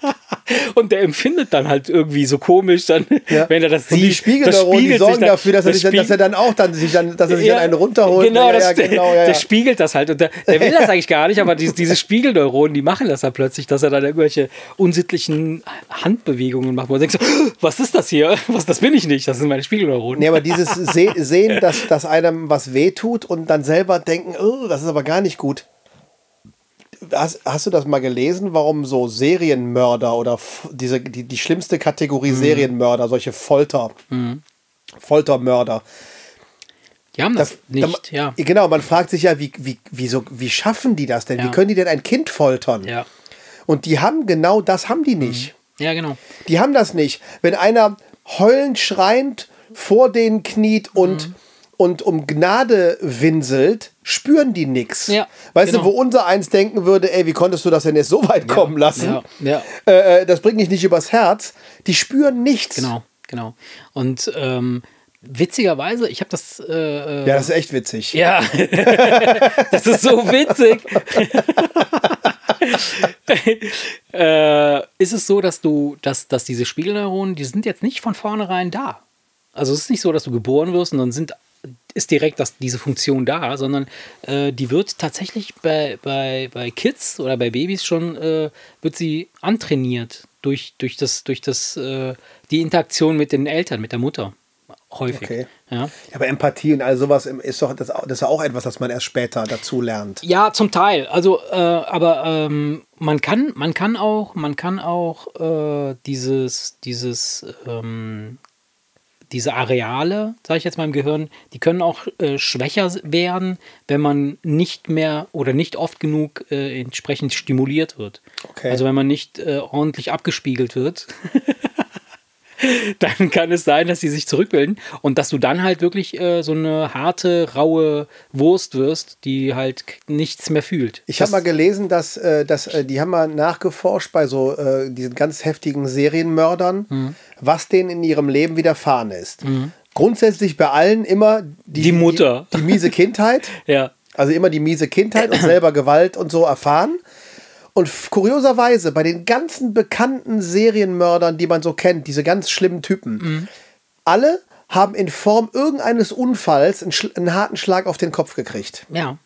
und der empfindet dann halt irgendwie so komisch, dann, Ja. wenn er das Und sieht. die Spiegelneuronen, die spiegelt sorgen sich dann- dafür, dass er, das sich, dann- dass er dann auch dann sich dann, dass er sich dann einen runterholt. Genau, ja, das, ja, genau, ja, der ja. spiegelt das halt. Und der, der will das eigentlich gar nicht, aber diese, diese Spiegelneuronen, die machen das dann plötzlich, dass er dann irgendwelche unsittlichen Handbewegungen macht. Wo man denkt so, was ist das hier? Was, das bin ich nicht, das sind meine Spiegelneuronen. Nee, aber dieses Se Sehen, dass, dass einem was wehtut und dann selber denken, oh, das ist aber gar nicht gut. Hast, hast du das mal gelesen, warum so Serienmörder oder diese, die, die schlimmste Kategorie Mhm. Serienmörder, solche Folter, Foltermörder, Die haben das, das nicht, da, ja. Genau, man fragt sich ja, wie, wie, wieso, wie schaffen die das denn? Ja. Wie können die denn ein Kind foltern? Ja. Und die haben genau das haben die nicht. ja, genau. Die haben das nicht. Wenn einer heulend, schreiend vor denen kniet und, Mhm. Und um Gnade winselt, spüren die nichts. Ja, weißt genau. du, wo unser eins denken würde, ey, wie konntest du das denn jetzt so weit kommen lassen? Ja, ja. Äh, äh, das bringt dich nicht übers Herz. Die spüren nichts. Genau, genau. Und ähm, witzigerweise, ich habe das. Äh, äh, Ja, das ist echt witzig. Ja, das ist so witzig. äh, ist es so, dass du, dass, dass diese Spiegelneuronen, die sind jetzt nicht von vornherein da. Also es ist nicht so, dass du geboren wirst und dann sind, ist direkt das, diese Funktion da, sondern äh, die wird tatsächlich bei, bei, bei Kids oder bei Babys schon, äh, wird sie antrainiert durch, durch, das, durch das, äh, die Interaktion mit den Eltern, mit der Mutter. Häufig. Okay. Ja. Aber Empathie und all sowas ist doch das, das ist auch etwas, das man erst später dazu lernt. Ja, zum Teil. Also, äh, aber ähm, man kann, man kann auch, man kann auch äh, dieses, dieses, ähm, diese Areale, sage ich jetzt mal im Gehirn, die können auch äh, schwächer werden, wenn man nicht mehr oder nicht oft genug äh, entsprechend stimuliert wird. Okay. Also wenn man nicht äh, ordentlich abgespiegelt wird. dann kann es sein, dass sie sich zurückbilden und dass du dann halt wirklich äh, so eine harte, raue Wurst wirst, die halt nichts mehr fühlt. Ich habe mal gelesen, dass, äh, dass äh, die haben mal nachgeforscht bei so äh, diesen ganz heftigen Serienmördern, Mhm. was denen in ihrem Leben widerfahren ist. Grundsätzlich bei allen immer die, Die Mutter. Die, die miese Kindheit, Ja. also immer die miese Kindheit und selber Gewalt und so erfahren. Und kurioserweise bei den ganzen bekannten Serienmördern, die man so kennt, diese ganz schlimmen Typen, Mhm. alle haben in Form irgendeines Unfalls einen, Schl- einen harten Schlag auf den Kopf gekriegt. Ja.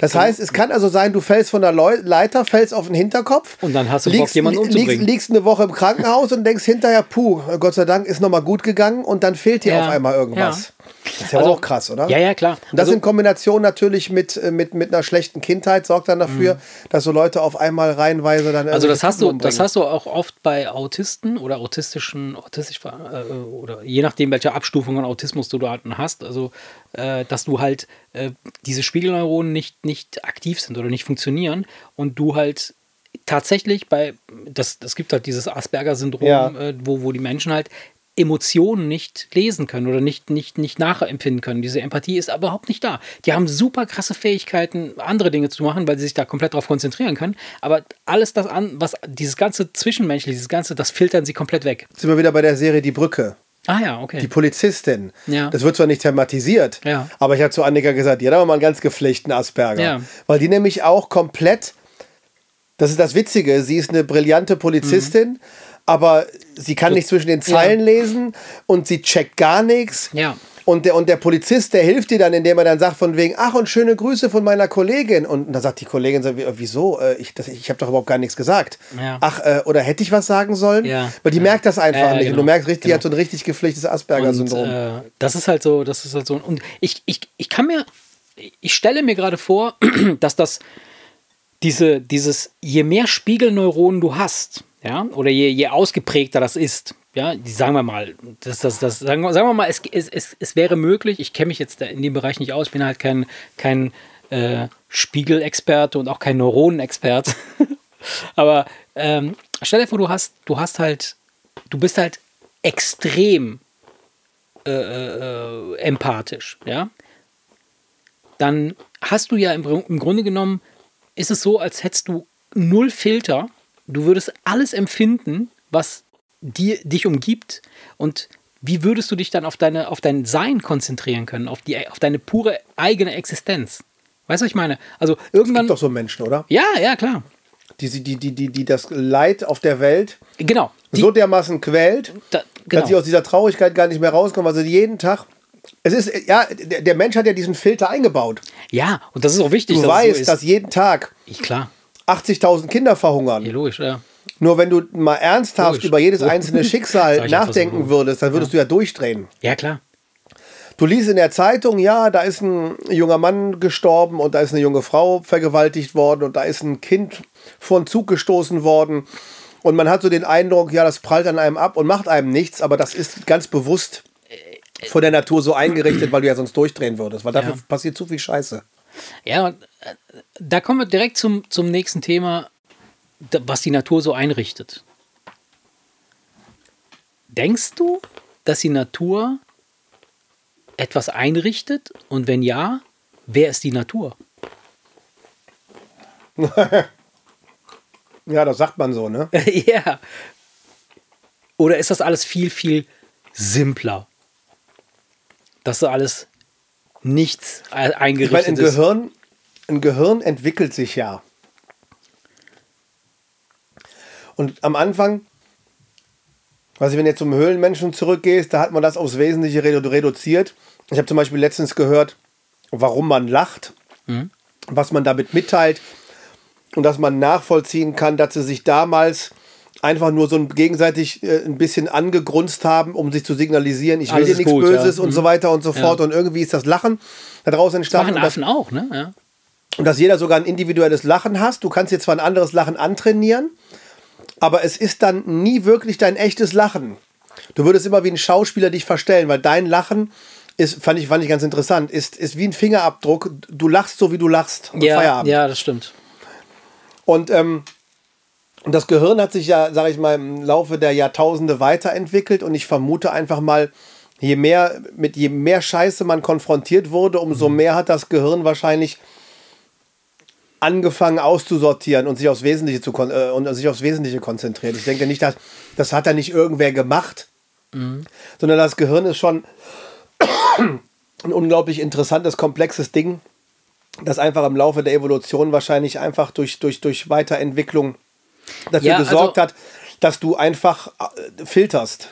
Das heißt, es kann also sein, du fällst von der Leu Leiter, fällst auf den Hinterkopf. Und dann hast du Bock, jemanden umzubringen. Liegst, liegst eine Woche im Krankenhaus und denkst hinterher, puh, Gott sei Dank ist nochmal gut gegangen und dann fehlt dir Ja, auf einmal irgendwas. Das ist ja Also- auch krass, oder? Ja, ja, klar. Und das Also- in Kombination natürlich mit, äh, mit, mit einer schlechten Kindheit sorgt dann dafür, dass so Leute auf einmal reihenweise dann. Also das hast du, das hast du auch oft bei Autisten oder autistischen, autistisch äh, oder je nachdem, welche Abstufung an Autismus du da hast, also äh, dass du halt äh, diese Spiegelneuronen nicht, nicht aktiv sind oder nicht funktionieren und du halt tatsächlich bei, das, das gibt halt dieses Asperger-Syndrom, Ja. äh, wo, wo die Menschen halt Emotionen nicht lesen können oder nicht, nicht, nicht nachempfinden können. Diese Empathie ist überhaupt nicht da. Die haben super krasse Fähigkeiten, andere Dinge zu machen, weil sie sich da komplett darauf konzentrieren können. Aber alles das an, was dieses ganze Zwischenmenschliche, dieses ganze, das filtern sie komplett weg. Jetzt sind wir wieder bei der Serie Die Brücke. Ah ja, okay. Die Polizistin. Ja. Das wird zwar nicht thematisiert, Ja. aber ich habe zu Annika gesagt, die hat aber mal einen ganz gepflegten Asperger. Ja. Weil die nämlich auch komplett, das ist das Witzige, sie ist eine brillante Polizistin, aber sie kann nicht zwischen den Zeilen lesen und sie checkt gar nichts. Ja. Und der, und der Polizist, der hilft dir dann, indem er dann sagt von wegen, ach und schöne Grüße von meiner Kollegin. Und dann sagt die Kollegin, so, wie- wieso? Äh, Ich, das- ich habe doch überhaupt gar nichts gesagt. Ja. Ach, äh, oder hätte ich was sagen sollen? Ja. Weil die merkt das einfach Ja, ja, nicht. Und genau. du merkst richtig, die Genau. hat so ein richtig gepflegtes Und, Asperger-Syndrom. äh, das ist halt so, das ist halt so. Und ich, ich, ich kann mir, ich stelle mir gerade vor, dass das diese, dieses, je mehr Spiegelneuronen du hast, ja, oder je, je ausgeprägter das ist, ja, sagen wir mal, das, das, das, sagen, wir, sagen wir mal, es, es, es, es wäre möglich, ich kenne mich jetzt in dem Bereich nicht aus, bin halt kein, kein äh, Spiegelexperte und auch kein Neuronenexperte. Aber ähm, stell dir vor, du hast, du hast halt, du bist halt extrem äh, äh, empathisch, ja, dann hast du ja im, im Grunde genommen, ist es so, als hättest du null Filter. Du würdest alles empfinden, was dir, dich umgibt. Und wie würdest du dich dann auf, deine, auf dein Sein konzentrieren können, auf, die, auf deine pure eigene Existenz? Weißt du, was ich meine? Also irgendwann. Gibt doch so Menschen, oder? Ja, ja, klar. die, die, die, die, die das Leid auf der Welt Genau. Die, so dermaßen quält, da, dass genau. sie aus dieser Traurigkeit gar nicht mehr rauskommen, weil sie jeden Tag. Es ist, ja, der, Mensch hat ja diesen Filter eingebaut. ja, und das ist auch wichtig, Du dass weißt, es so dass jeden Tag ich, klar, 80.000 Kinder verhungern. ja, logisch, ja. Nur wenn du mal ernsthaft Logisch. über jedes einzelne Schicksal nachdenken würdest, dann würdest du ja durchdrehen. Ja, klar. Du liest in der Zeitung, ja, da ist ein junger Mann gestorben und da ist eine junge Frau vergewaltigt worden und da ist ein Kind vor den Zug gestoßen worden. Und man hat so den Eindruck, ja, das prallt an einem ab und macht einem nichts, aber das ist ganz bewusst von der Natur so eingerichtet, weil du ja sonst durchdrehen würdest, weil dafür Ja. passiert zu viel Scheiße. Ja, äh, da kommen wir direkt zum, zum nächsten Thema, was die Natur so einrichtet. Denkst du, dass die Natur etwas einrichtet? Und wenn ja, wer ist die Natur? Ja, das sagt man so, ne? ja. Oder ist das alles viel, viel simpler? Dass so alles nichts e- Ich meine, eingerichtet ein ist. Gehirn, ein Gehirn entwickelt sich ja. Und am Anfang, was ich, wenn du jetzt zum Höhlenmenschen zurückgehst, da hat man das aufs Wesentliche redu reduziert. Ich habe zum Beispiel letztens gehört, warum man lacht, Mhm. was man damit mitteilt und dass man nachvollziehen kann, dass sie sich damals einfach nur so ein gegenseitig äh, ein bisschen angegrunzt haben, um sich zu signalisieren, ich will Alles dir nichts gut, Böses ja. und Mhm. so weiter und so Ja. fort. Und irgendwie ist das Lachen daraus entstanden. Machen und das, Affen auch, ne? Ja. und dass jeder sogar ein individuelles Lachen hast. Du kannst dir zwar ein anderes Lachen antrainieren, aber es ist dann nie wirklich dein echtes Lachen. Du würdest immer wie ein Schauspieler dich verstellen, weil dein Lachen ist, fand ich, fand ich ganz interessant, ist, ist wie ein Fingerabdruck. Du lachst so, wie du lachst. Und Ja, Feierabend. ja, das stimmt. Und ähm, und das Gehirn hat sich ja, sage ich mal, im Laufe der Jahrtausende weiterentwickelt und ich vermute einfach mal, je mehr, mit je mehr Scheiße man konfrontiert wurde, umso mehr hat das Gehirn wahrscheinlich angefangen auszusortieren und sich aufs Wesentliche zu äh, und sich aufs Wesentliche konzentriert. Ich denke nicht, dass das hat da nicht irgendwer gemacht, sondern das Gehirn ist schon ein unglaublich interessantes, komplexes Ding, das einfach im Laufe der Evolution wahrscheinlich einfach durch, durch, durch Weiterentwicklung dafür Ja, gesorgt also- hat, dass du einfach äh, filterst.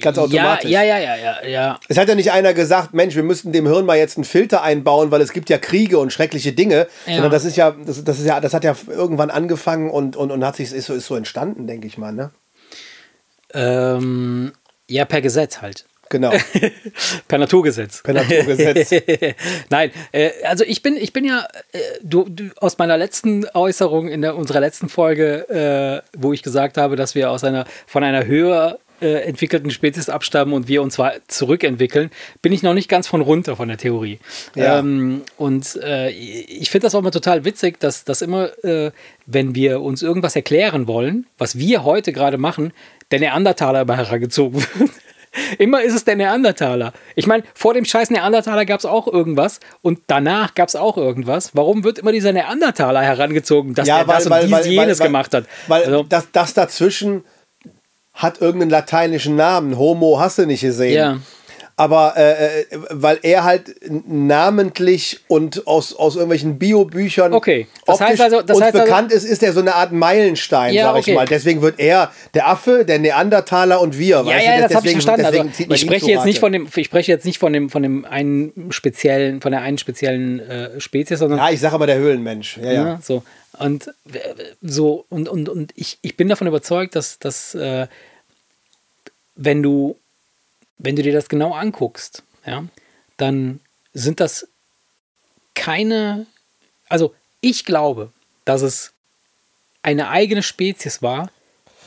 Ganz Ja, automatisch. ja, ja, ja, ja, ja. Es hat ja nicht einer gesagt, Mensch, wir müssten dem Hirn mal jetzt einen Filter einbauen, weil es gibt ja Kriege und schreckliche Dinge. Ja. Sondern das ist ja, das, das ist ja, das hat ja irgendwann angefangen und, und, und hat sich, ist so, ist so entstanden, denke ich mal, ne? Ähm, ja, per Gesetz halt. Genau. Per Naturgesetz. Per Naturgesetz. Nein, äh, also ich bin, ich bin ja, äh, du, du, aus meiner letzten Äußerung in der, unserer letzten Folge, äh, wo ich gesagt habe, dass wir aus einer, von einer höher äh, entwickelten Spezies abstammen und wir uns zwar zurückentwickeln, bin ich noch nicht ganz von runter von der Theorie. Ja. Ähm, und äh, ich finde das auch mal total witzig, dass, dass immer, äh, wenn wir uns irgendwas erklären wollen, was wir heute gerade machen, der Neandertaler immer herangezogen wird. Immer ist es der Neandertaler. Ich meine, vor dem scheiß Neandertaler gab es auch irgendwas und danach gab es auch irgendwas. Warum wird immer dieser Neandertaler herangezogen, dass er das und dies, jenes gemacht hat? Weil Also- das, das dazwischen hat irgendeinen lateinischen Namen. Homo hast du nicht gesehen. Ja. Aber äh, äh, weil er halt namentlich und aus, aus irgendwelchen Biobüchern Okay. Das heißt also- das uns heißt also- bekannt ist, ist er so eine Art Meilenstein, Ja, sag ich okay. mal. Deswegen wird er der Affe, der Neandertaler und wir. Ja, weißt ja, du? das habe ich verstanden. Also, ich spreche jetzt nicht von dem, ich spreche jetzt nicht von dem, von dem einen speziellen, von der einen speziellen äh, Spezies, sondern Ja, ich sage aber der Höhlenmensch. Ja, ja. Ja, so. Und so, und, und, und ich, ich bin davon überzeugt, dass, dass äh, wenn du, wenn du dir das genau anguckst, ja, dann sind das keine, also ich glaube, dass es eine eigene Spezies war,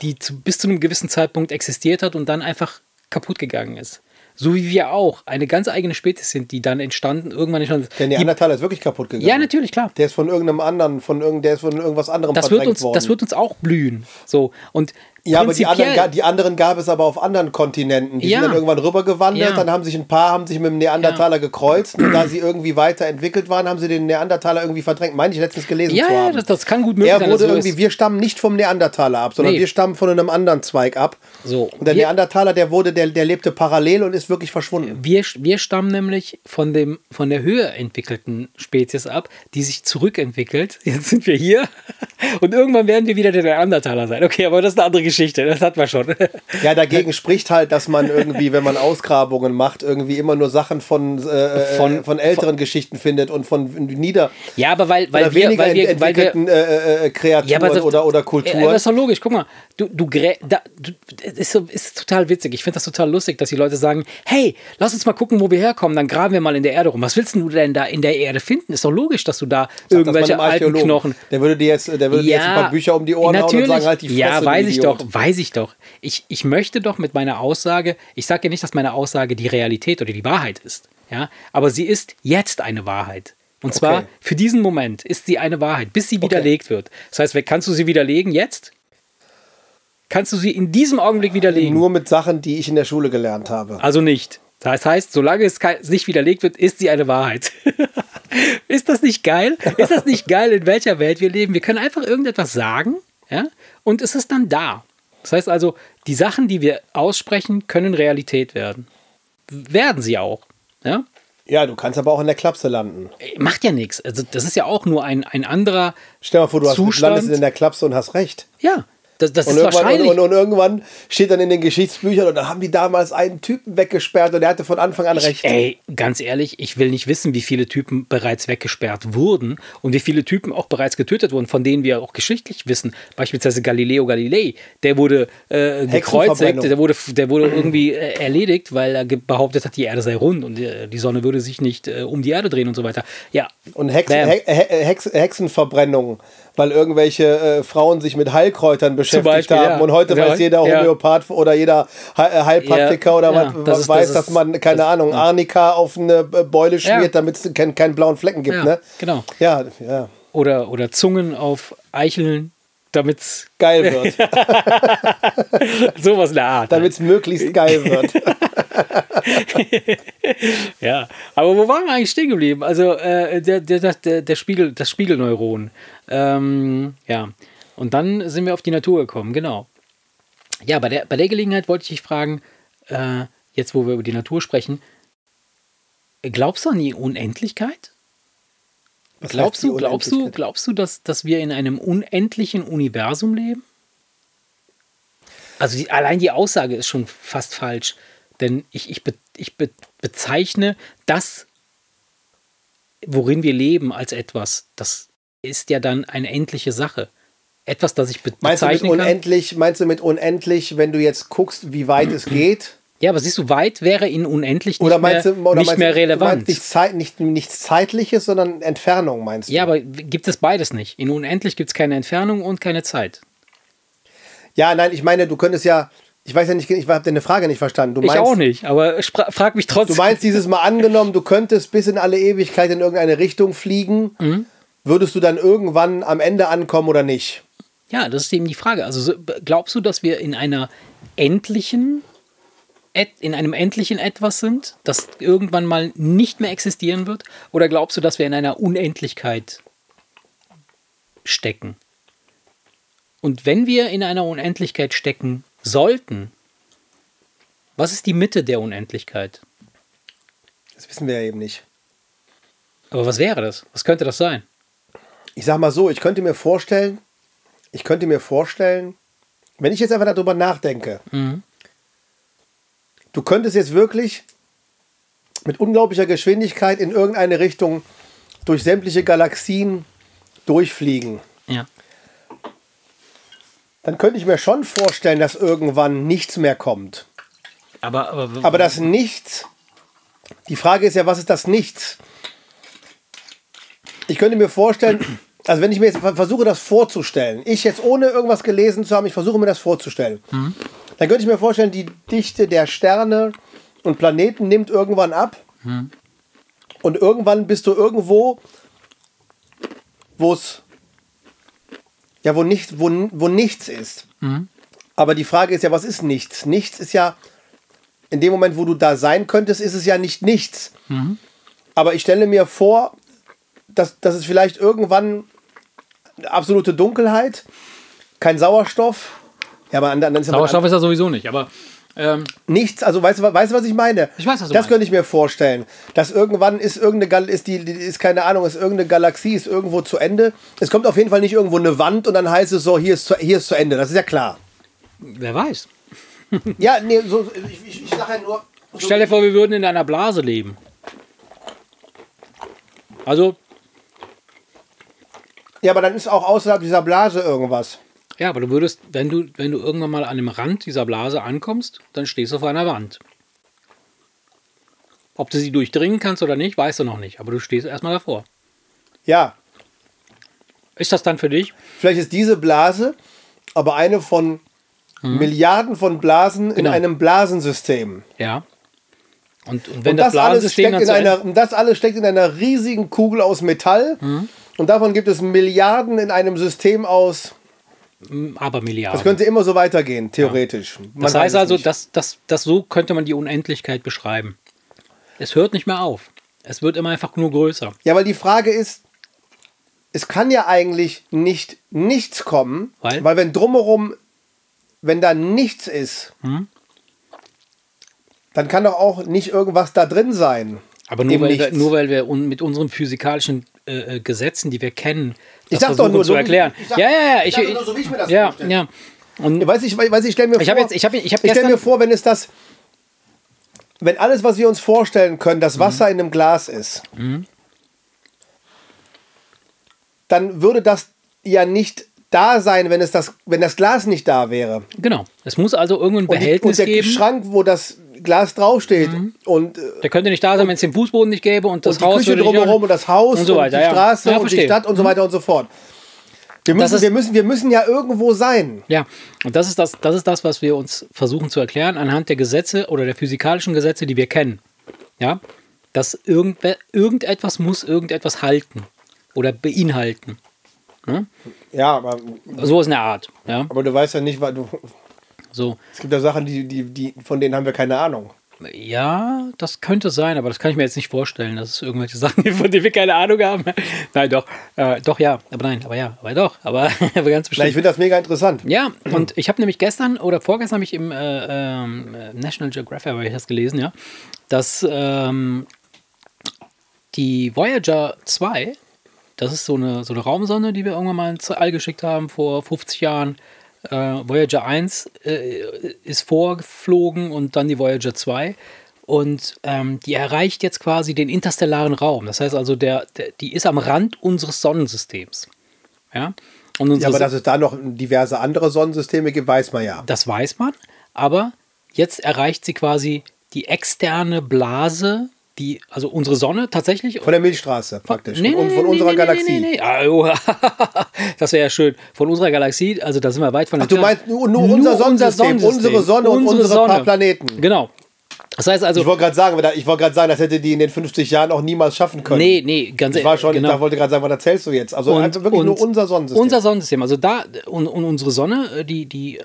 die zu, bis zu einem gewissen Zeitpunkt existiert hat und dann einfach kaputt gegangen ist. So wie wir auch eine ganz eigene Spezies sind, die dann entstanden, irgendwann entstanden. Der Neandertaler ist wirklich kaputt gegangen. Ja, natürlich, klar. Der ist von irgendeinem anderen, von irgend, der ist von irgendwas anderem das wird uns, worden. das wird uns auch blühen. So und Ja, aber die anderen, die anderen gab es aber auf anderen Kontinenten. Die Ja. sind dann irgendwann rübergewandert, Ja. dann haben sich ein paar haben sich mit dem Neandertaler gekreuzt und da sie irgendwie weiterentwickelt waren, haben sie den Neandertaler irgendwie verdrängt. Meine ich letztens gelesen Ja, zu ja, haben. das, das kann gut möglich sein. wurde irgendwie, wir stammen nicht vom Neandertaler ab, sondern Nee. wir stammen von einem anderen Zweig ab. So, Und der wir- Neandertaler, der wurde, der, der lebte parallel und ist wirklich verschwunden. Wir, wir stammen nämlich von, dem, von der höher entwickelten Spezies ab, die sich zurückentwickelt. Jetzt sind wir hier und irgendwann werden wir wieder der Neandertaler sein. Okay, aber das ist eine andere Geschichte, das hatten wir schon. Ja, dagegen spricht halt, dass man irgendwie, wenn man Ausgrabungen macht, irgendwie immer nur Sachen von, äh, Von- von, von älteren Geschichten findet und von nieder Ja, aber weil, weil oder wir, weniger weil wir, weil wir entwickelten äh, äh, Kreaturen Ja, aber das, oder, oder Äh, Kulturen. Das ist doch logisch. Guck mal, du, du, da, du ist, so, ist total witzig. Ich finde das total lustig, dass die Leute sagen: Hey, lass uns mal gucken, wo wir herkommen. Dann graben wir mal in der Erde rum. Was willst du denn da in der Erde finden? Ist doch logisch, dass du da mal irgendwelche alten. Knochen. Der würde dir jetzt, der würde dir jetzt ein paar Bücher um die Ohren hauen und sagen, halt die Fresse, Ja, weiß ich doch, weiß ich doch. Ich, ich möchte doch mit meiner Aussage, ich sage ja nicht, dass meine Aussage die Realität oder die Wahrheit ist. Ja, aber sie ist jetzt eine Wahrheit. Und zwar Okay. für diesen Moment ist sie eine Wahrheit, bis sie widerlegt wird. Das heißt, kannst du sie widerlegen jetzt? Kannst du sie in diesem Augenblick widerlegen? Nur mit Sachen, die ich in der Schule gelernt habe. Also nicht. Das heißt, solange es nicht widerlegt wird, ist sie eine Wahrheit. ist das nicht geil? Ist das nicht geil, in welcher Welt wir leben? Wir können einfach irgendetwas sagen ja, und es ist dann da. Das heißt also, die Sachen, die wir aussprechen, können Realität werden. Werden sie auch. Ja? Ja, du kannst aber auch in der Klapse landen. Macht ja nichts. Also, das ist ja auch nur ein, ein anderer. Stell dir mal vor, du hast, Zustand. landest in der Klapse und hast recht. Ja, das, das Und ist irgendwann, wahrscheinlich. und, und, und irgendwann steht dann in den Geschichtsbüchern und dann haben die damals einen Typen weggesperrt und der hatte von Anfang an recht. Ey, ganz ehrlich, ich will nicht wissen, wie viele Typen bereits weggesperrt wurden und wie viele Typen auch bereits getötet wurden, von denen wir auch geschichtlich wissen. Beispielsweise Galileo Galilei, der wurde äh, gekreuzigt, der wurde, der wurde irgendwie äh, erledigt, weil er behauptet hat, die Erde sei rund und äh, die Sonne würde sich nicht äh, um die Erde drehen und so weiter. Ja, Und Hexen, He Hex Hexenverbrennung, weil irgendwelche äh, Frauen sich mit Heilkräutern beschäftigt Beispiel, haben. ja. Und heute Ja, weiß jeder. Homöopath oder jeder äh, Heilpraktiker oder was, das ist- weiß, das dass man, keine das- Ahnung, Arnika auf eine Beule schmiert, damit es keinen keinen blauen Flecken gibt. Ja, ne? genau. Ja, ja, oder, oder Zungen auf Eicheln, damit es geil wird. sowas in der Art. damit es möglichst geil wird. Ja, aber wo waren wir eigentlich stehen geblieben? Also äh, der, der, der, der, Spiegel, das Spiegelneuron. Ähm, ja, und dann sind wir auf die Natur gekommen, genau. Ja, bei der, bei der Gelegenheit wollte ich dich fragen, äh, jetzt wo wir über die Natur sprechen, glaubst du an die Unendlichkeit? Was Glaubst du, glaubst du, glaubst du, dass, dass wir in einem unendlichen Universum leben? Also die, allein die Aussage ist schon fast falsch. Denn ich, ich, be, ich be, bezeichne das, worin wir leben, als etwas. Das ist ja dann eine endliche Sache. Etwas, das ich be Meinst du mit bezeichnen kann. unendlich, meinst du mit unendlich, wenn du jetzt guckst, wie weit es geht? Ja, aber siehst du, weit wäre in unendlich nicht Oder meinst mehr, du, oder nicht meinst, mehr relevant. nicht, Zeit, nicht nichts Zeitliches, sondern Entfernung, meinst du? ja, aber gibt es beides nicht. In unendlich gibt es keine Entfernung und keine Zeit. Ja, nein, ich meine, du könntest ja, ich weiß ja nicht, ich habe deine Frage nicht verstanden. Du Ich meinst, auch nicht, aber frag mich trotzdem. Du meinst dieses Mal angenommen, du könntest bis in alle Ewigkeit in irgendeine Richtung fliegen, Mhm. würdest du dann irgendwann am Ende ankommen oder nicht? Ja, das ist eben die Frage. Also so- glaubst du, dass wir in einer endlichen, in einem endlichen etwas sind, das irgendwann mal nicht mehr existieren wird? Oder glaubst du, dass wir in einer Unendlichkeit stecken? Und wenn wir in einer Unendlichkeit stecken sollten, was ist die Mitte der Unendlichkeit? Das wissen wir ja eben nicht. Aber was wäre das? Was könnte das sein? Ich sag mal so, ich könnte mir vorstellen, ich könnte mir vorstellen, wenn ich jetzt einfach darüber nachdenke, Mhm. du könntest jetzt wirklich mit unglaublicher Geschwindigkeit in irgendeine Richtung durch sämtliche Galaxien durchfliegen. Ja. Dann könnte ich mir schon vorstellen, dass irgendwann nichts mehr kommt. Aber, aber, Aber das Nichts, die Frage ist ja, was ist das Nichts? Ich könnte mir vorstellen, also wenn ich mir jetzt versuche, das vorzustellen, ich jetzt ohne irgendwas gelesen zu haben, ich versuche mir das vorzustellen, dann könnte ich mir vorstellen, die Dichte der Sterne und Planeten nimmt irgendwann ab und irgendwann bist du irgendwo, wo es ja, wo, nicht, wo, wo nichts ist. Aber die Frage ist ja, was ist nichts? Nichts ist ja, in dem Moment, wo du da sein könntest, ist es ja nicht nichts. Aber ich stelle mir vor, dass, dass es vielleicht irgendwann absolute Dunkelheit, kein Sauerstoff. Ja, aber dann, dann ist Sauerstoff ist ja sowieso nicht, aber ähm, nichts. Also weißt du, weißt was ich meine? Ich weiß, was du Das meinst. könnte ich mir vorstellen. Dass irgendwann ist irgendeine Gal ist die, ist keine Ahnung, ist irgendeine Galaxie ist irgendwo zu Ende. Es kommt auf jeden Fall nicht irgendwo eine Wand und dann heißt es so, hier ist zu, hier ist zu Ende. Das ist ja klar. wer weiß. Ja, nee, so, ich, ich, ich sage ja nur. So, Stell dir vor, wir würden in einer Blase leben. Also, ja, aber dann ist auch außerhalb dieser Blase irgendwas. Ja, aber du würdest, wenn du, wenn du irgendwann mal an dem Rand dieser Blase ankommst, dann stehst du auf einer Wand. Ob du sie durchdringen kannst oder nicht, weißt du noch nicht, aber du stehst erstmal davor. Ja, Ist das dann für dich? vielleicht ist diese Blase aber eine von Milliarden von Blasen in. Genau. einem Blasensystem. Ja. Und, und wenn Und das, das, alles Blasensystem steckt dann in einer, das alles steckt in einer riesigen Kugel aus Metall. Mhm. Und davon gibt es Milliarden in einem System aus. Aber Milliarden. Das könnte immer so weitergehen, theoretisch. Man Das heißt also, nicht. das, das, so könnte man die Unendlichkeit beschreiben. Es hört nicht mehr auf. Es wird immer einfach nur größer. Ja, weil die Frage ist, es kann ja eigentlich nicht nichts kommen, Weil? weil wenn drumherum, wenn da nichts ist, Hm? dann kann doch auch nicht irgendwas da drin sein. Aber nur weil, wir, nur weil wir mit unseren physikalischen äh, äh, Gesetzen, die wir kennen, Ich das sag doch nur zu so, erklären. ich sag- ja, ja, ja. ich Ich, nur so, wie ich mir das ja, vorstelle. ja. Und Weiß ich, weiß ich, stell mir Ich vor, jetzt- ich hab- ich hab stell gestern- mir vor, wenn es das, wenn alles, was wir uns vorstellen können, das Wasser in einem Glas ist, Mhm. dann würde das ja nicht da sein, wenn es das, wenn das Glas nicht da wäre. genau. Es muss also irgendein Und, die, und Behältnis der geben. Schrank, wo das Glas draufsteht und, äh, Der könnte nicht da sein, wenn es den Fußboden nicht gäbe und das und die Haus Küche drumherum und das Haus und so weiter, die ja. Straße Ja, und die. Mhm. Stadt und so weiter und so fort. Wir müssen, ist- wir, müssen, wir müssen ja irgendwo sein. Ja, und das ist das, das ist das, was wir uns versuchen zu erklären anhand der Gesetze oder der physikalischen Gesetze, die wir kennen. Ja, dass irgendwer, irgendetwas muss irgendetwas halten oder beinhalten. Ja, aber, So ist eine Art. Ja, aber du weißt ja nicht, weil du, so. es gibt ja Sachen, die, die, die, von denen haben wir keine Ahnung. Ja, das könnte sein, aber das kann ich mir jetzt nicht vorstellen, dass es irgendwelche Sachen gibt, von denen wir keine Ahnung haben. Nein, doch. Äh, doch, ja. Aber nein, aber ja. Aber doch. Aber, aber ganz bestimmt. ich finde das mega interessant. Ja, und ich habe nämlich gestern oder vorgestern habe ich im äh, äh, National Geographic habe ich das gelesen, ja, dass ähm, die Voyager 2, das ist so eine, so eine Raumsonde, die wir irgendwann mal ins All geschickt haben vor 50 Jahren. Äh, Voyager 1 äh, ist vorgeflogen und dann die Voyager 2. Und ähm, die erreicht jetzt quasi den interstellaren Raum. Das heißt also, der, der, die ist am Rand unseres Sonnensystems. Ja, und Ja, aber dass es da noch diverse andere Sonnensysteme gibt, weiß man ja. das weiß man, aber jetzt erreicht sie quasi die externe Blase, die, also unsere Sonne tatsächlich. Von der Milchstraße praktisch. Nee, nee, und von nee, unserer nee, Galaxie. Nee, nee, nee. Ah, oh, das wäre ja schön. Von unserer Galaxie, also da sind wir weit von Ach, du meinst nur, nur, unser, Sonnensystem, unsere Sonne und Unsere unsere paar Sonne. Planeten. Genau. Das heißt also, Ich wollte gerade sagen, ich wollte gerade sagen, das hätte die in den 50 Jahren auch niemals schaffen können. nee, nee, ganz Ich war schon, genau. ich wollte gerade sagen, was erzählst du jetzt? Also einfach wirklich nur unser Sonnensystem. Unser Sonnensystem. Also da, und, und unsere Sonne, die, die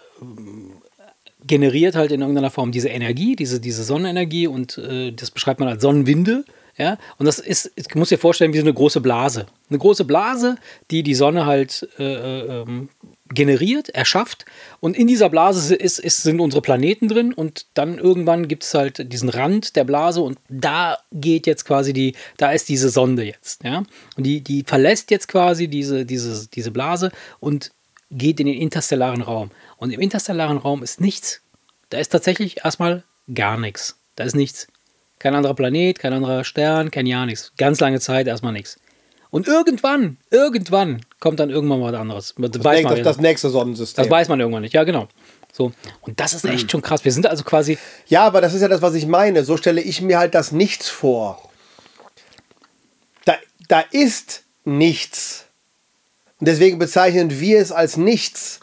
generiert halt in irgendeiner Form diese Energie, diese, diese Sonnenenergie und äh, das beschreibt man als Sonnenwinde. Ja, und das ist, ich muss dir vorstellen, wie so eine große Blase. Eine große Blase, die die Sonne halt äh, äh, ähm, generiert, erschafft. Und in dieser Blase ist, ist, sind unsere Planeten drin. Und dann irgendwann gibt es halt diesen Rand der Blase. Und da geht jetzt quasi die, da ist diese Sonde jetzt. Ja? Und die, die verlässt jetzt quasi diese, diese, diese Blase und geht in den interstellaren Raum. Und im interstellaren Raum ist nichts. Da ist tatsächlich erstmal gar nichts. Da ist nichts. Kein anderer Planet, kein anderer Stern, kein ja nichts. Ganz lange Zeit erstmal nichts. Und irgendwann, irgendwann kommt dann irgendwann was anderes. Das, das, weiß man, das, das nächste Sonnensystem. das weiß man irgendwann nicht. Ja, genau. So. Und das ist echt schon krass. Wir sind also quasi. Ja, aber das ist ja das, was ich meine. So stelle ich mir halt das Nichts vor. Da, da ist nichts. Und deswegen bezeichnen wir es als nichts.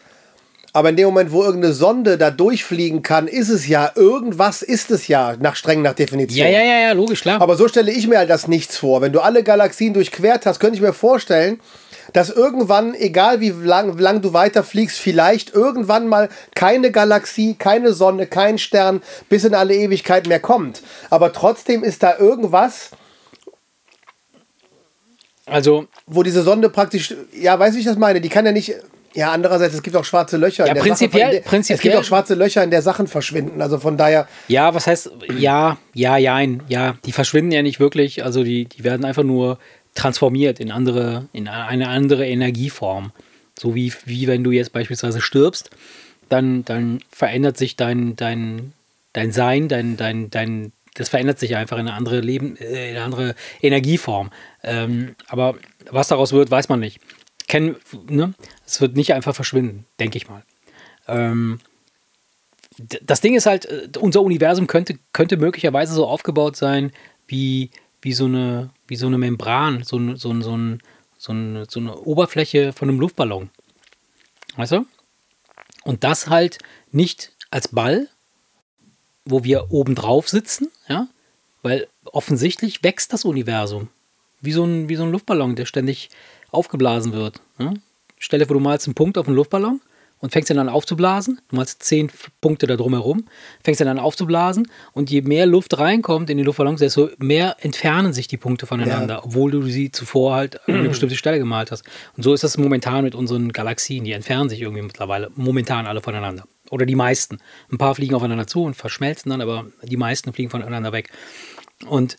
Aber in dem Moment, wo irgendeine Sonde da durchfliegen kann, ist es ja, irgendwas ist es ja, nach streng nach Definition. Ja, ja, ja, ja, logisch, klar. Aber so stelle ich mir halt das Nichts vor. Wenn du alle Galaxien durchquert hast, könnte ich mir vorstellen, dass irgendwann, egal wie lang, lang du weiterfliegst, vielleicht irgendwann mal keine Galaxie, keine Sonne, kein Stern bis in alle Ewigkeit mehr kommt. Aber trotzdem ist da irgendwas, Also, wo diese Sonde praktisch, ja, weißt du, wie ich das meine? Die kann ja nicht. Ja, andererseits, es gibt auch schwarze Löcher. Ja, in der prinzipiell- Es prinzipiell- gibt auch schwarze Löcher, in der Sachen verschwinden. Also von daher, ja, was heißt, ja, ja, jein, ja, die verschwinden ja nicht wirklich, also die, die werden einfach nur transformiert in andere, in eine andere Energieform. So wie, wie wenn du jetzt beispielsweise stirbst, dann, dann verändert sich dein, dein, dein Sein, dein, dein, dein, das verändert sich einfach in eine andere Leben, äh, in eine andere Energieform. Ähm, aber was daraus wird, weiß man nicht. Kennen, ne? Es wird nicht einfach verschwinden, denke ich mal. Ähm, das Ding ist halt, äh, unser Universum könnte, könnte möglicherweise so aufgebaut sein wie, wie, so, eine, wie so eine Membran, so, so, so, ein, so, eine, so eine Oberfläche von einem Luftballon. Weißt du? Und das halt nicht als Ball, wo wir oben drauf sitzen, ja, weil offensichtlich wächst das Universum. Wie so ein, wie so ein Luftballon, der ständig aufgeblasen wird. Ja? Stell dir vor, du malst einen Punkt auf einen Luftballon und fängst ihn dann aufzublasen. Du malst zehn Punkte da drumherum, fängst ihn dann aufzublasen und je mehr Luft reinkommt in die Luftballons, desto mehr entfernen sich die Punkte voneinander, obwohl du sie zuvor halt an eine bestimmte Stelle gemalt hast. Und so ist das momentan mit unseren Galaxien. Die entfernen sich irgendwie mittlerweile momentan alle voneinander. Oder die meisten. Ein paar fliegen aufeinander zu und verschmelzen dann, aber die meisten fliegen voneinander weg. Und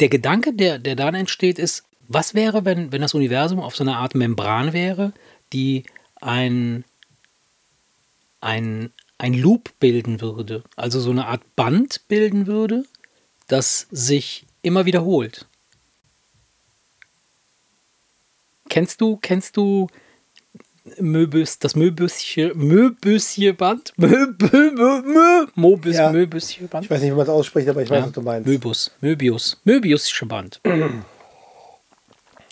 der Gedanke, der, der dann entsteht, ist, was wäre, wenn, wenn das Universum auf so einer Art Membran wäre, die ein, ein, ein Loop bilden würde, also so eine Art Band bilden würde, das sich immer wiederholt. Kennst du, kennst du Möbus, das Möbüsche, Möbüsche Band? Möbü, Mö, Mobus, Ja. Möbüsche Band? ich weiß nicht, wie man es ausspricht, aber ich weiß, Ja, was du meinst. Möbius, Möbius, Möbiusche Band.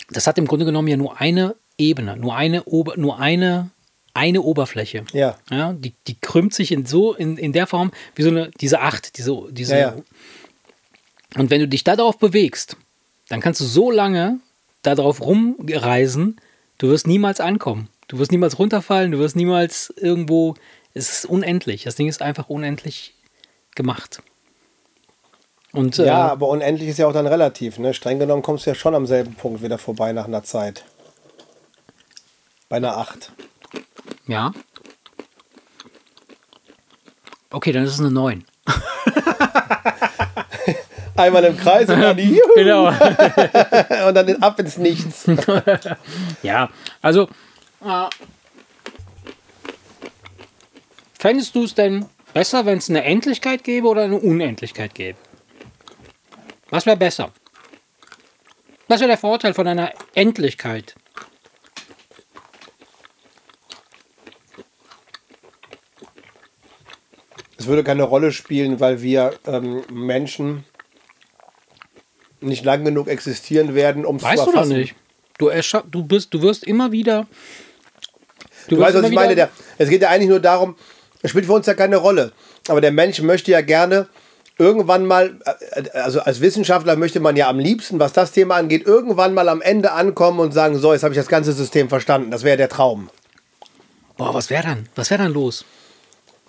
Das hat im Grunde genommen ja nur eine Ebene, nur eine, Ober, nur eine, eine Oberfläche. Ja. Ja, die, die krümmt sich in so, in, in der Form, wie so eine, diese Acht, diese, diese. Ja, ja. Und wenn du dich da darauf bewegst, dann kannst du so lange darauf rumreisen, du wirst niemals ankommen. Du wirst niemals runterfallen, du wirst niemals irgendwo. Es ist unendlich. Das Ding ist einfach unendlich gemacht. Und Ja, äh, aber unendlich ist ja auch dann relativ. Ne? Streng genommen kommst du ja schon am selben Punkt wieder vorbei nach einer Zeit. Bei einer 8. Ja. Okay, dann ist es eine 9. Einmal im Kreis und dann, juhu, Genau. und dann ab ins Nichts. ja, also. Äh, fändest du es denn besser, wenn es eine Endlichkeit gäbe oder eine Unendlichkeit gäbe? Was wäre besser? Was wäre der Vorteil von einer Endlichkeit? Es würde keine Rolle spielen, weil wir ähm, Menschen nicht lang genug existieren werden, um es zu Weißt du doch erfassen. nicht. Du, du, bist, du wirst immer wieder. Du weißt, was ich meine? Der, es geht ja eigentlich nur darum, es spielt für uns ja keine Rolle. Aber der Mensch möchte ja gerne irgendwann mal, äh, also als Wissenschaftler möchte man ja am liebsten, was das Thema angeht, irgendwann mal am Ende ankommen und sagen, so, jetzt habe ich das ganze System verstanden. Das wäre der Traum. Boah, was wäre dann? Was wäre dann los?